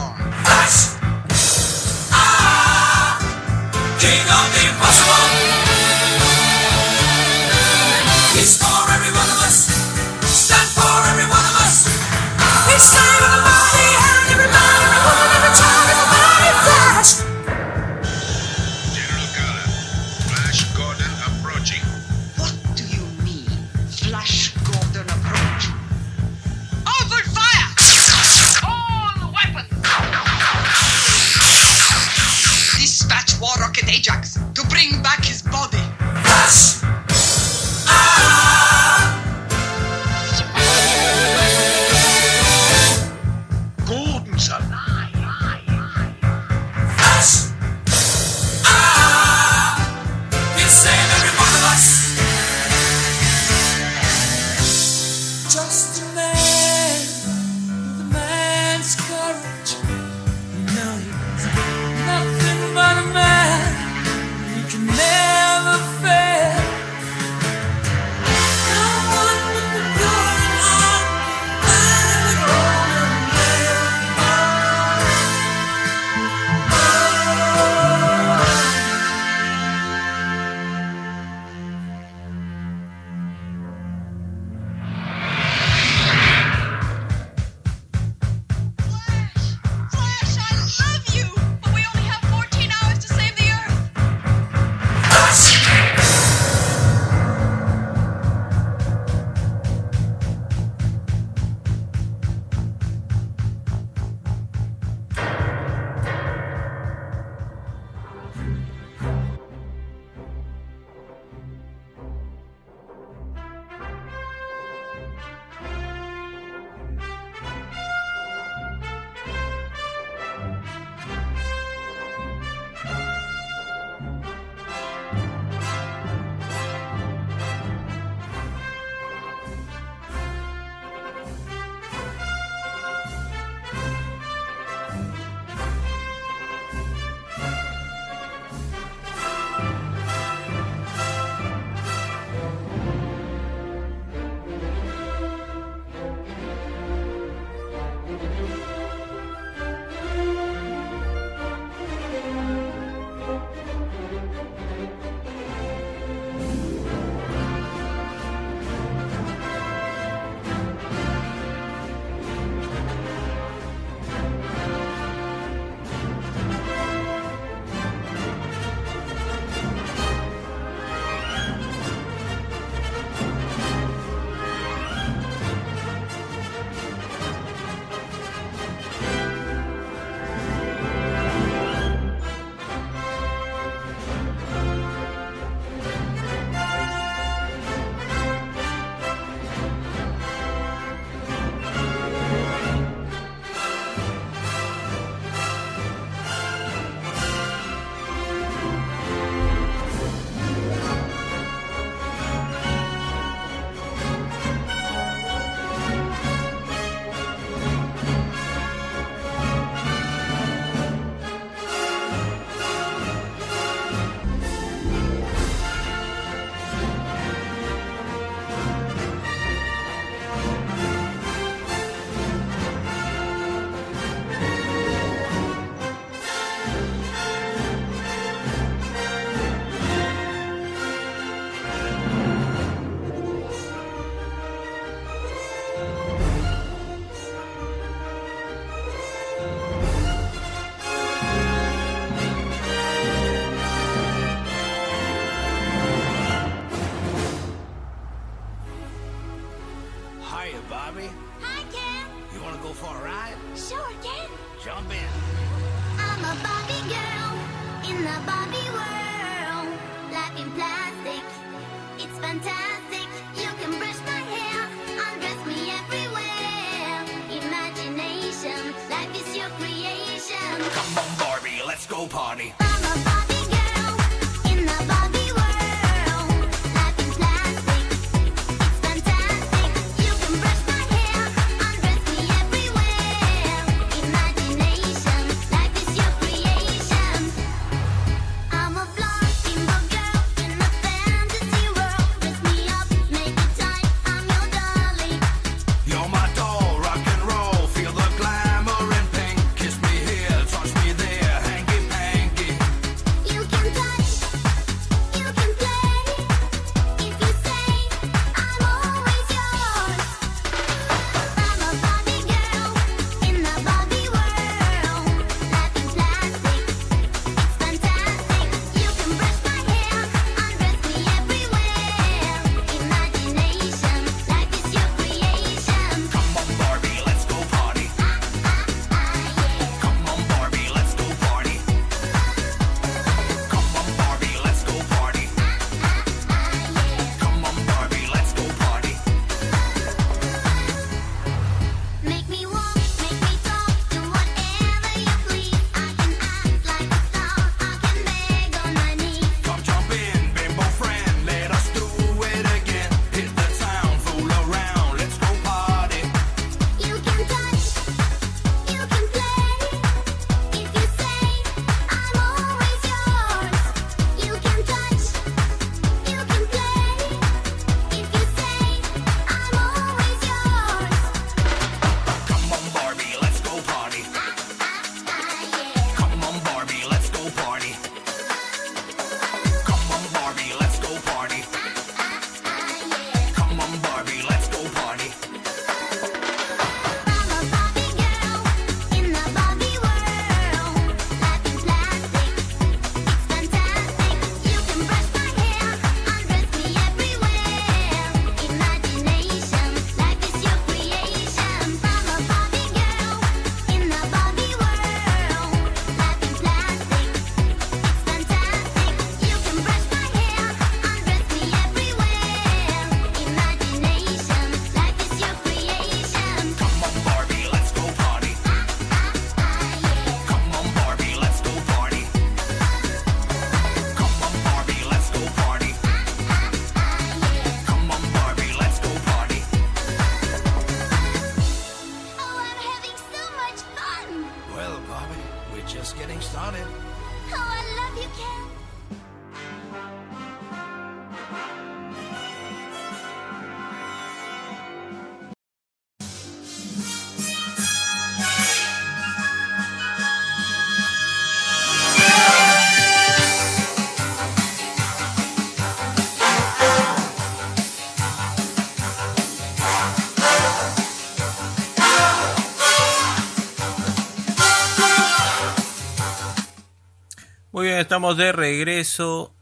Estamos de regreso.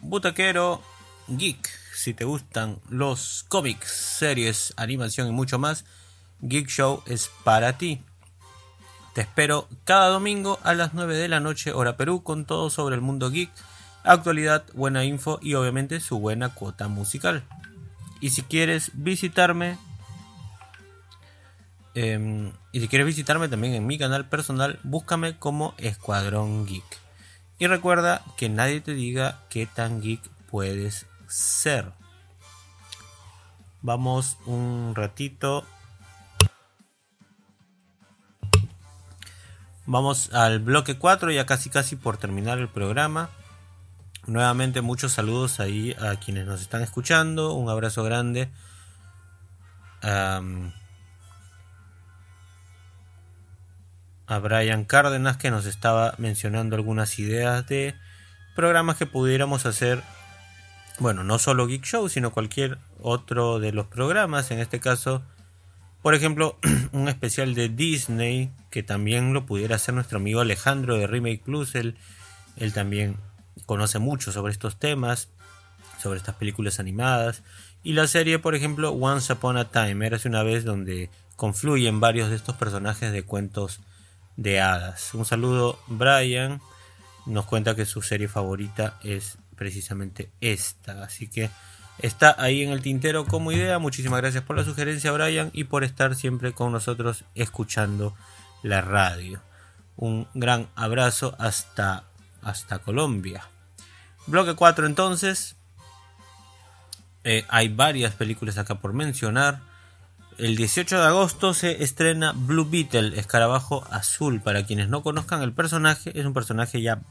Butaquero Geek. Si te gustan los cómics, series, animación y mucho más, Geek Show es para ti. Te espero cada domingo a las 9 de la noche, hora Perú, con todo sobre el mundo geek, actualidad, buena info y obviamente su buena cuota musical. Y si quieres visitarme, eh, y si quieres visitarme también en mi canal personal, búscame como Escuadrón Geek. Y recuerda que nadie te diga qué tan geek puedes ser. Vamos un ratito. Vamos al bloque 4, ya casi casi por terminar el programa. Nuevamente muchos saludos ahí a quienes nos están escuchando. Un abrazo grande. A Brian Cárdenas que nos estaba mencionando algunas ideas de programas que pudiéramos hacer. Bueno, no solo Geek Show, sino cualquier otro de los programas. En este caso, por ejemplo, un especial de Disney que también lo pudiera hacer nuestro amigo Alejandro de Remake Plus. Él, él también conoce mucho sobre estos temas, sobre estas películas animadas. Y la serie, por ejemplo, Once Upon a Time, era una vez donde confluyen varios de estos personajes de cuentos de hadas. Un saludo, Brian. Nos cuenta que su serie favorita es precisamente esta. Así que está ahí en el tintero como idea. Muchísimas gracias por la sugerencia, Brian, y por estar siempre con nosotros escuchando la radio. Un gran abrazo hasta, hasta Colombia. Bloque 4 entonces. Eh, hay varias películas acá por mencionar. El 18 de agosto se estrena Blue Beetle, escarabajo azul. Para quienes no conozcan el personaje, es un personaje ya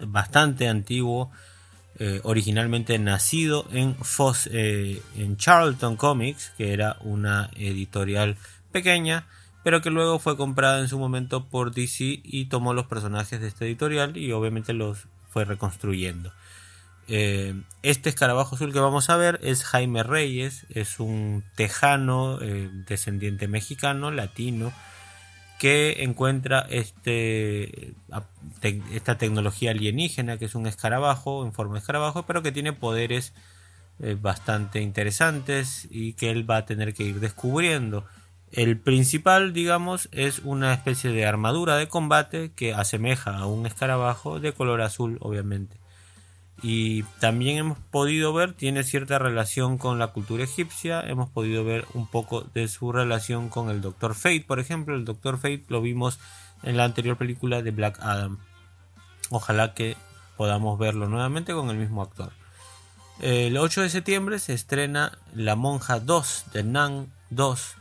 bastante antiguo, eh, originalmente nacido en, Foss, eh, en Charlton Comics, que era una editorial pequeña, pero que luego fue comprada en su momento por DC y tomó los personajes de esta editorial y obviamente los fue reconstruyendo. Eh, este escarabajo azul que vamos a ver es Jaime Reyes, es un tejano eh, descendiente mexicano, latino, que encuentra este, esta tecnología alienígena, que es un escarabajo en forma de escarabajo, pero que tiene poderes eh, bastante interesantes y que él va a tener que ir descubriendo. El principal, digamos, es una especie de armadura de combate que asemeja a un escarabajo de color azul, obviamente y también hemos podido ver, tiene cierta relación con la cultura egipcia, hemos podido ver un poco de su relación con el Doctor Fate, por ejemplo, el Doctor Fate lo vimos en la anterior película de Black Adam. Ojalá que podamos verlo nuevamente con el mismo actor. El 8 de septiembre se estrena La Monja 2 de Nan 2,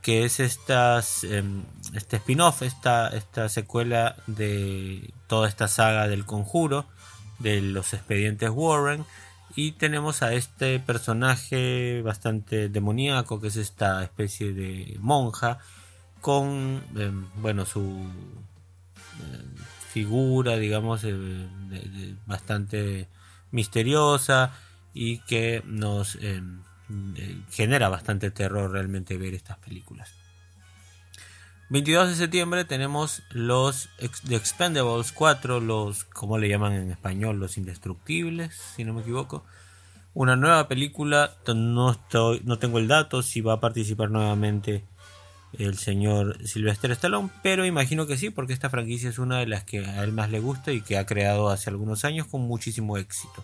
que es estas, em, este spin-off, esta, esta secuela de toda esta saga del conjuro de los expedientes Warren. Y tenemos a este personaje bastante demoníaco que es esta especie de monja con eh, bueno su eh, figura digamos de- bastante misteriosa y que nos eh, genera bastante terror realmente ver estas películas 22 de septiembre tenemos los The Expendables 4, los, como le llaman en español, los indestructibles, si no me equivoco. Una nueva película, no, estoy, no tengo el dato si va a participar nuevamente el señor Sylvester Stallone, pero imagino que sí, porque esta franquicia es una de las que a él más le gusta y que ha creado hace algunos años con muchísimo éxito.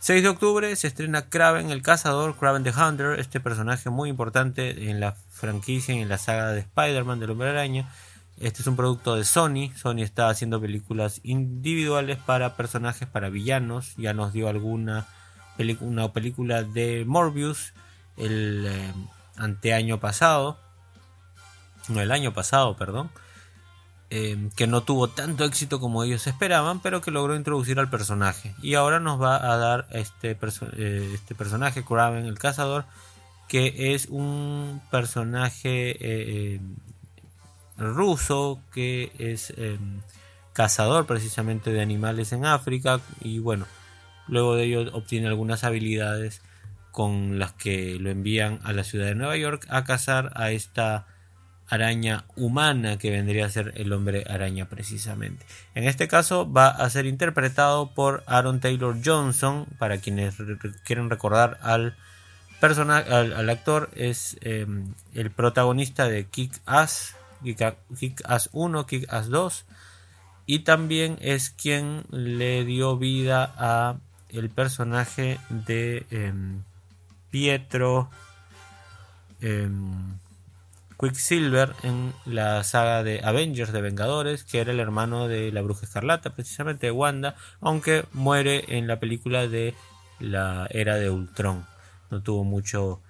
6 de octubre se estrena Kraven el Cazador, Kraven the Hunter, este personaje muy importante en la franquicia en la saga de Spider-Man del Hombre Araña. Este es un producto de Sony. Sony está haciendo películas individuales para personajes, para villanos. Ya nos dio alguna una película de Morbius el eh, anteaño pasado. No, el año pasado, perdón eh, que no tuvo tanto éxito como ellos esperaban, pero que logró introducir al personaje. Y ahora nos va a dar este, perso- eh, este personaje, Kraven el Cazador, que es un personaje eh, eh, ruso que es eh, cazador precisamente de animales en África y bueno, luego de ello obtiene algunas habilidades con las que lo envían a la ciudad de Nueva York a cazar a esta araña humana que vendría a ser el hombre araña precisamente. En este caso va a ser interpretado por Aaron Taylor Johnson, para quienes re- re- quieren recordar al al, actor, es eh, el protagonista de Kick Ass, Kick, Kick Ass 1, Kick Ass 2, y también es quien le dio vida a el personaje de em, Pietro em, Quicksilver en la saga de Avengers de Vengadores, que era el hermano de la Bruja Escarlata, precisamente de Wanda, aunque muere en la película de la era de Ultron. No tuvo mucho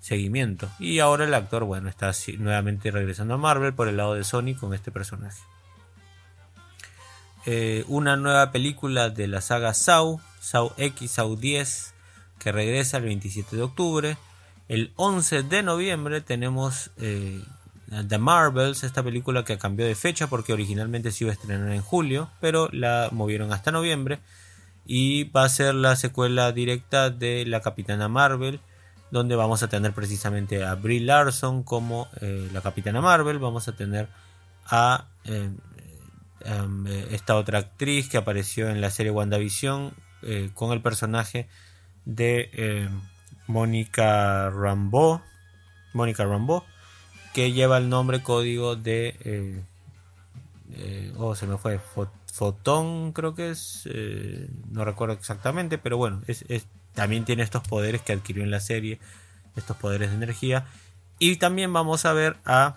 seguimiento. Y ahora el actor, bueno, está nuevamente regresando a Marvel por el lado de Sony con este personaje. Eh, una nueva película de la saga Saw, Saw X, Saw 10, que regresa el 27 de octubre. El 11 de noviembre tenemos eh, The Marvels, esta película que cambió de fecha porque originalmente se iba a estrenar en julio, pero la movieron hasta noviembre. Y va a ser la secuela directa de la Capitana Marvel, donde vamos a tener precisamente a Brie Larson como eh, la Capitana Marvel. Vamos a tener a eh, em, eh, esta otra actriz que apareció en la serie WandaVision con el personaje de Mónica Rambeau, Mónica Rambeau, que lleva el nombre código de oh se me fue Fotón creo que es eh, no recuerdo exactamente pero bueno es, también tiene estos poderes que adquirió en la serie estos poderes de energía y también vamos a ver a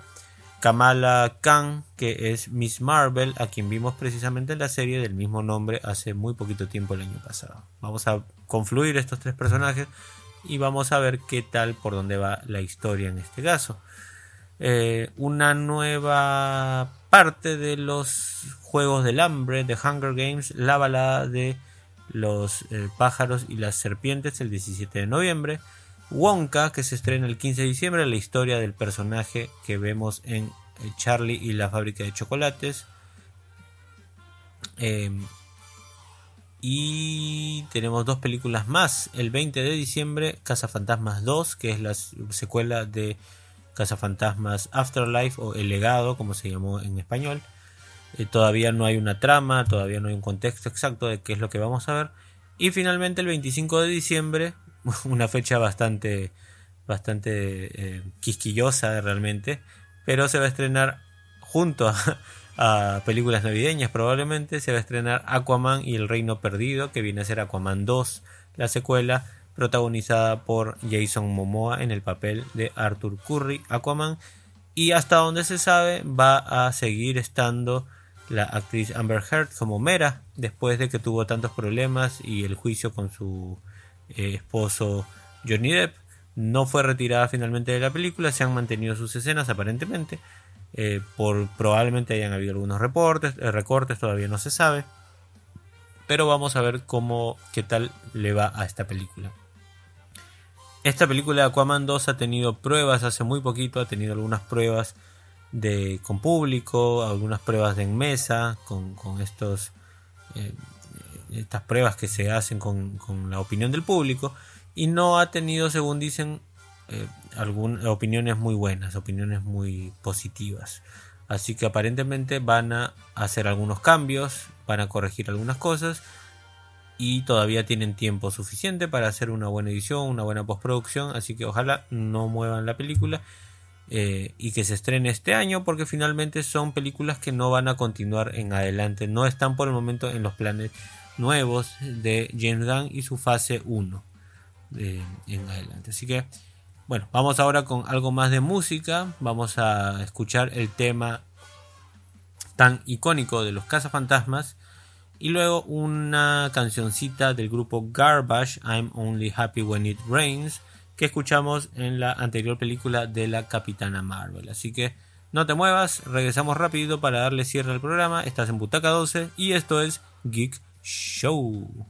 Kamala Khan, que es Miss Marvel, a quien vimos precisamente en la serie del mismo nombre hace muy poquito tiempo el año pasado. Vamos a confluir estos tres personajes y vamos a ver qué tal por dónde va la historia en este caso. Eh, una nueva parte de los Juegos del Hambre de Hunger Games, la balada de los eh, pájaros y las serpientes el 17 de noviembre. Wonka, que se estrena el 15 de diciembre, la historia del personaje que vemos en eh, Charlie y la fábrica de chocolates. Eh, y tenemos dos películas más. El 20 de diciembre, Cazafantasmas 2, que es la secuela de Cazafantasmas Afterlife o El legado, como se llamó en español. Eh, todavía no hay una trama, todavía no hay un contexto exacto de qué es lo que vamos a ver. Y finalmente el 25 de diciembre, una fecha bastante, bastante eh, quisquillosa realmente, pero se va a estrenar junto a, a películas navideñas probablemente, se va a estrenar Aquaman y el Reino Perdido, que viene a ser Aquaman 2, la secuela, protagonizada por Jason Momoa en el papel de Arthur Curry, Aquaman, y hasta donde se sabe va a seguir estando la actriz Amber Heard como Mera después de que tuvo tantos problemas y el juicio con su eh, esposo Johnny Depp. No fue retirada finalmente de la película se han mantenido sus escenas aparentemente. Eh, por probablemente hayan habido algunos reportes eh, recortes todavía no se sabe. Pero vamos a ver cómo qué tal le va a esta película esta película de Aquaman 2 ha tenido pruebas hace muy poquito, ha tenido algunas pruebas de con público, algunas pruebas de en mesa, con, con estos eh, estas pruebas que se hacen con, con la opinión del público y no ha tenido, según dicen, eh, opiniones muy buenas, opiniones muy positivas. Así que aparentemente van a hacer algunos cambios, van a corregir algunas cosas y todavía tienen tiempo suficiente para hacer una buena edición, una buena postproducción, así que ojalá no muevan la película eh, y que se estrene este año porque finalmente son películas que no van a continuar en adelante, no están por el momento en los planes nuevos de James Gunn y su fase 1 eh, en adelante. Así que bueno, vamos ahora con algo más de música, vamos a escuchar el tema tan icónico de los cazafantasmas y luego una cancioncita del grupo Garbage, I'm Only Happy When It Rains, que escuchamos en la anterior película de la Capitana Marvel. Así que no te muevas, regresamos rápido para darle cierre al programa. Estás en Butaca 12 y esto es Geek Show.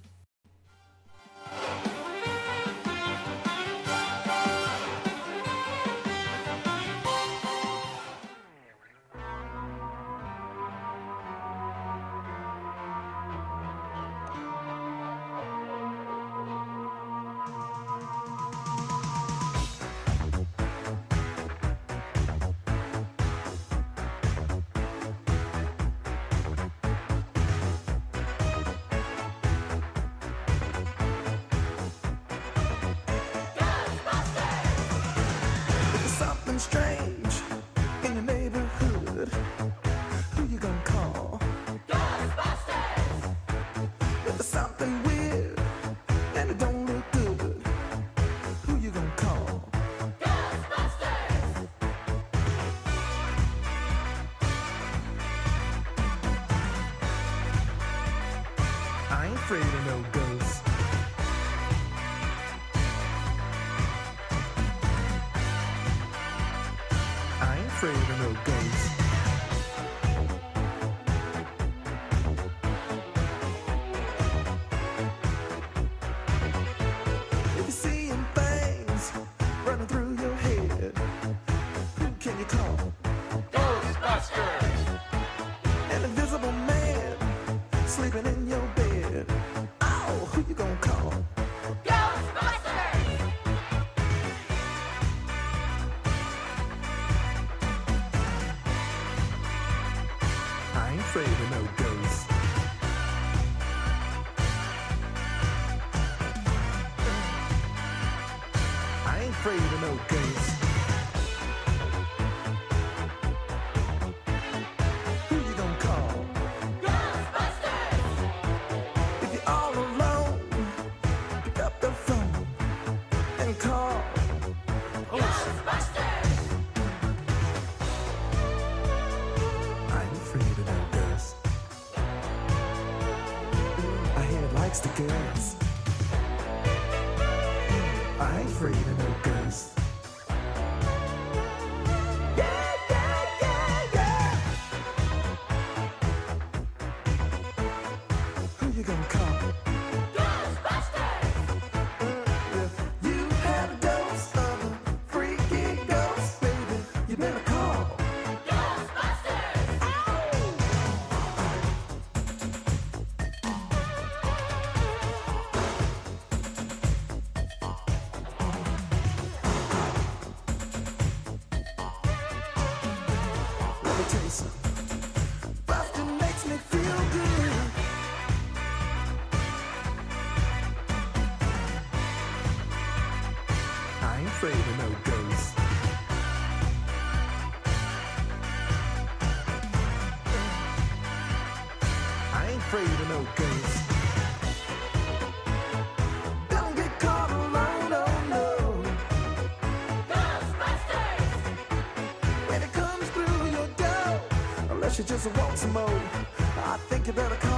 Just I think you better call.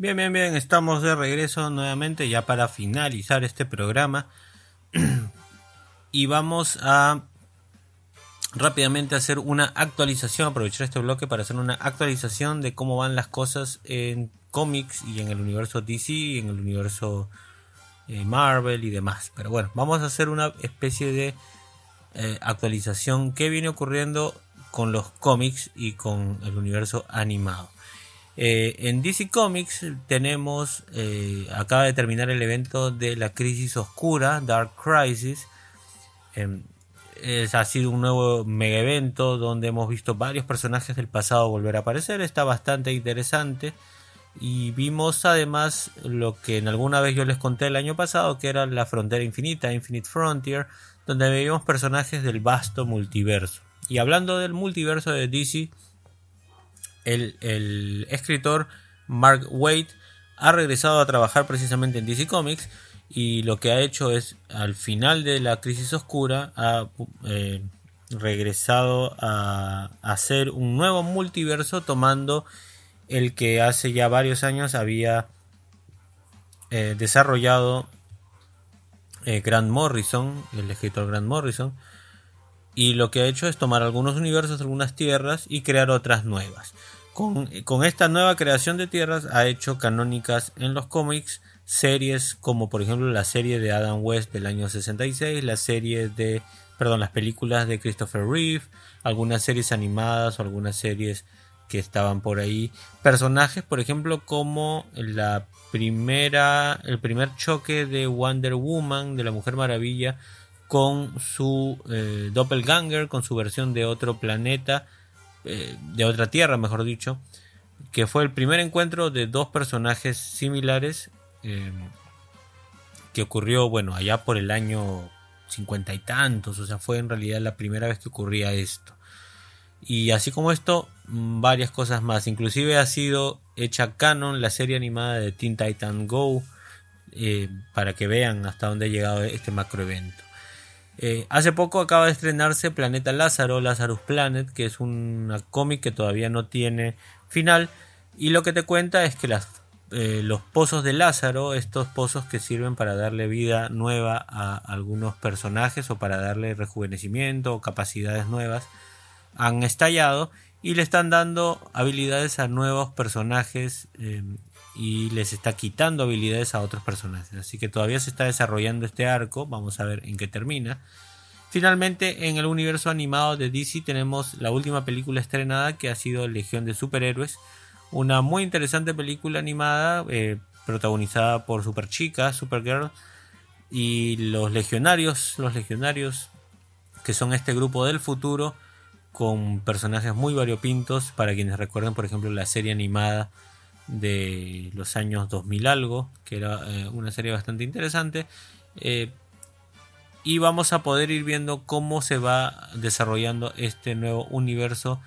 Bien, bien, bien, estamos de regreso nuevamente ya para finalizar este programa. y vamos a rápidamente hacer una actualización, aprovechar este bloque para hacer una actualización de cómo van las cosas en cómics y en el universo DC y en el universo eh, Marvel y demás. Pero bueno, vamos a hacer una especie de eh, actualización que viene ocurriendo con los cómics y con el universo animado. Eh, en DC Comics tenemos, eh, acaba de terminar el evento de la crisis oscura, Dark Crisis. Em, es, ha sido un nuevo mega evento donde hemos visto varios personajes del pasado volver a aparecer. Está bastante interesante. Y vimos además lo que en alguna vez yo les conté el año pasado, que era la frontera infinita, Infinite Frontier, donde veíamos personajes del vasto multiverso. Y hablando del multiverso de DC, el, el escritor Mark Waid ha regresado a trabajar precisamente en DC Comics y lo que ha hecho es al final de la crisis oscura ha eh, regresado a, hacer un nuevo multiverso tomando el que hace ya varios años había eh, desarrollado eh, Grant Morrison, el escritor Grant Morrison, y lo que ha hecho es tomar algunos universos, algunas tierras y crear otras nuevas. Con, con, esta nueva creación de tierras ha hecho canónicas en los cómics series como por ejemplo la serie de Adam West del año 66, la serie de, perdón, las películas de Christopher Reeve, algunas series animadas o algunas series que estaban por ahí, personajes por ejemplo como la primera, el primer choque de Wonder Woman, de la Mujer Maravilla, con su eh, doppelganger, con su versión de otro planeta, eh, de otra tierra, mejor dicho, que fue el primer encuentro de dos personajes similares eh, que ocurrió, bueno, allá por el año cincuenta y tantos, o sea, fue en realidad la primera vez que ocurría esto. Y así como esto, varias cosas más. Inclusive ha sido hecha canon la serie animada de Teen Titan Go, eh, para que vean hasta dónde ha llegado este macroevento. Eh, hace poco acaba de estrenarse Planeta Lázaro, Lazarus Planet, que es un cómic que todavía no tiene final. Y lo que te cuenta es que eh, los pozos de Lázaro, estos pozos que sirven para darle vida nueva a algunos personajes o para darle rejuvenecimiento o capacidades nuevas, han estallado y le están dando habilidades a nuevos personajes eh, y les está quitando habilidades a otros personajes. Así que todavía se está desarrollando este arco, vamos a ver en qué termina. Finalmente, en el universo animado de DC tenemos la última película estrenada que ha sido Legión de Superhéroes, una muy interesante película animada eh, protagonizada por Superchica, Supergirl y los legionarios, los legionarios que son este grupo del futuro con personajes muy variopintos para quienes recuerden por ejemplo la serie animada de los años 2000 algo que era eh, una serie bastante interesante eh, y vamos a poder ir viendo cómo se va desarrollando este nuevo universo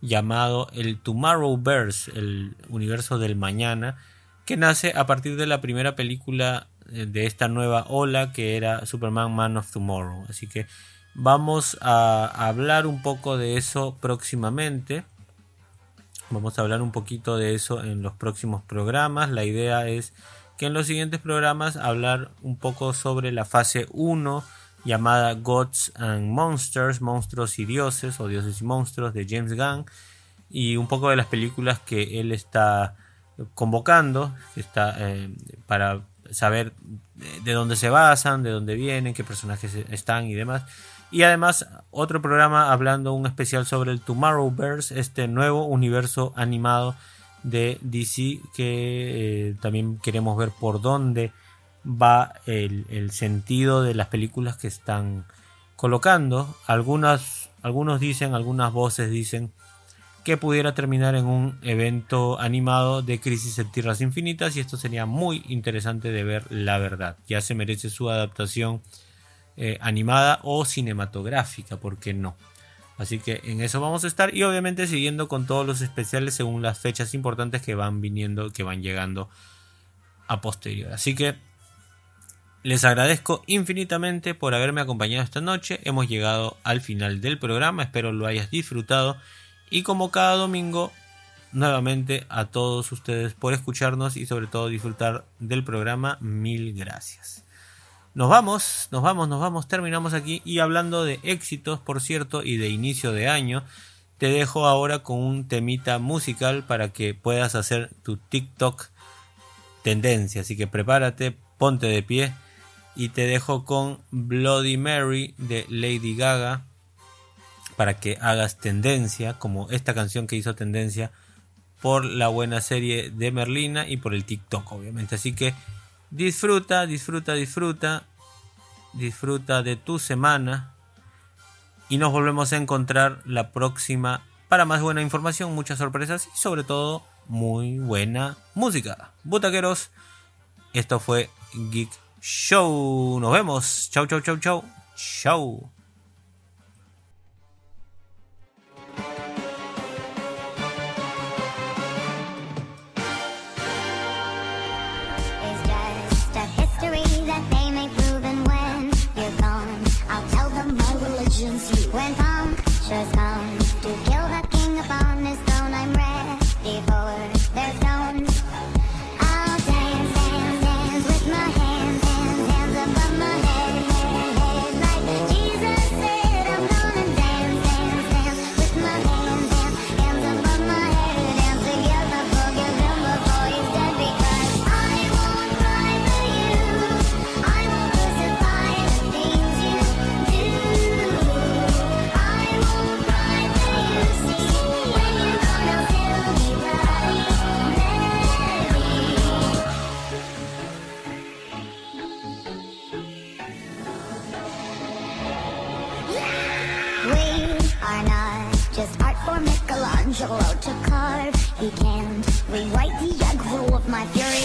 llamado el Tomorrowverse, el universo del mañana, que nace a partir de la primera película eh, de esta nueva ola que era Superman Man of Tomorrow. Así que vamos a hablar un poco de eso próximamente. Vamos a hablar un poquito de eso en los próximos programas. La idea es que en los siguientes programas hablar un poco sobre la fase 1 llamada Gods and Monsters, monstruos y dioses o dioses y monstruos de James Gunn y un poco de las películas que él está convocando está, eh, para saber de, de dónde se basan, de dónde vienen, qué personajes están y demás. Y además otro programa hablando un especial sobre el Tomorrowverse, este nuevo universo animado de DC que eh, también queremos ver por dónde va el, el sentido de las películas que están colocando. Algunas, algunos dicen, algunas voces dicen que pudiera terminar en un evento animado de Crisis en Tierras Infinitas y esto sería muy interesante de ver la verdad. Ya se merece su adaptación eh, animada o cinematográfica, ¿por qué no? Así que en eso vamos a estar y obviamente siguiendo con todos los especiales según las fechas importantes que van viniendo, que van llegando a posterior. Así que les agradezco infinitamente por haberme acompañado esta noche. Hemos llegado al final del programa, espero lo hayas disfrutado y como cada domingo nuevamente a todos ustedes por escucharnos y sobre todo disfrutar del programa. Mil gracias. Nos vamos, nos vamos, nos vamos, terminamos aquí y hablando de éxitos, por cierto, y de inicio de año, te dejo ahora con un temita musical para que puedas hacer tu TikTok tendencia. Así que prepárate, ponte de pie y te dejo con Bloody Mary de Lady Gaga para que hagas tendencia, como esta canción que hizo tendencia por la buena serie de Merlina y por el TikTok, obviamente. Así que disfruta, disfruta, disfruta, disfruta de tu semana y nos volvemos a encontrar la próxima para más buena información, muchas sorpresas y sobre todo muy buena música. Butaqueros, esto fue Geek Show. Nos vemos. Chau, chau, chau, chau. Chau. Michelangelo to carve. He can't rewrite the aggro of my fury.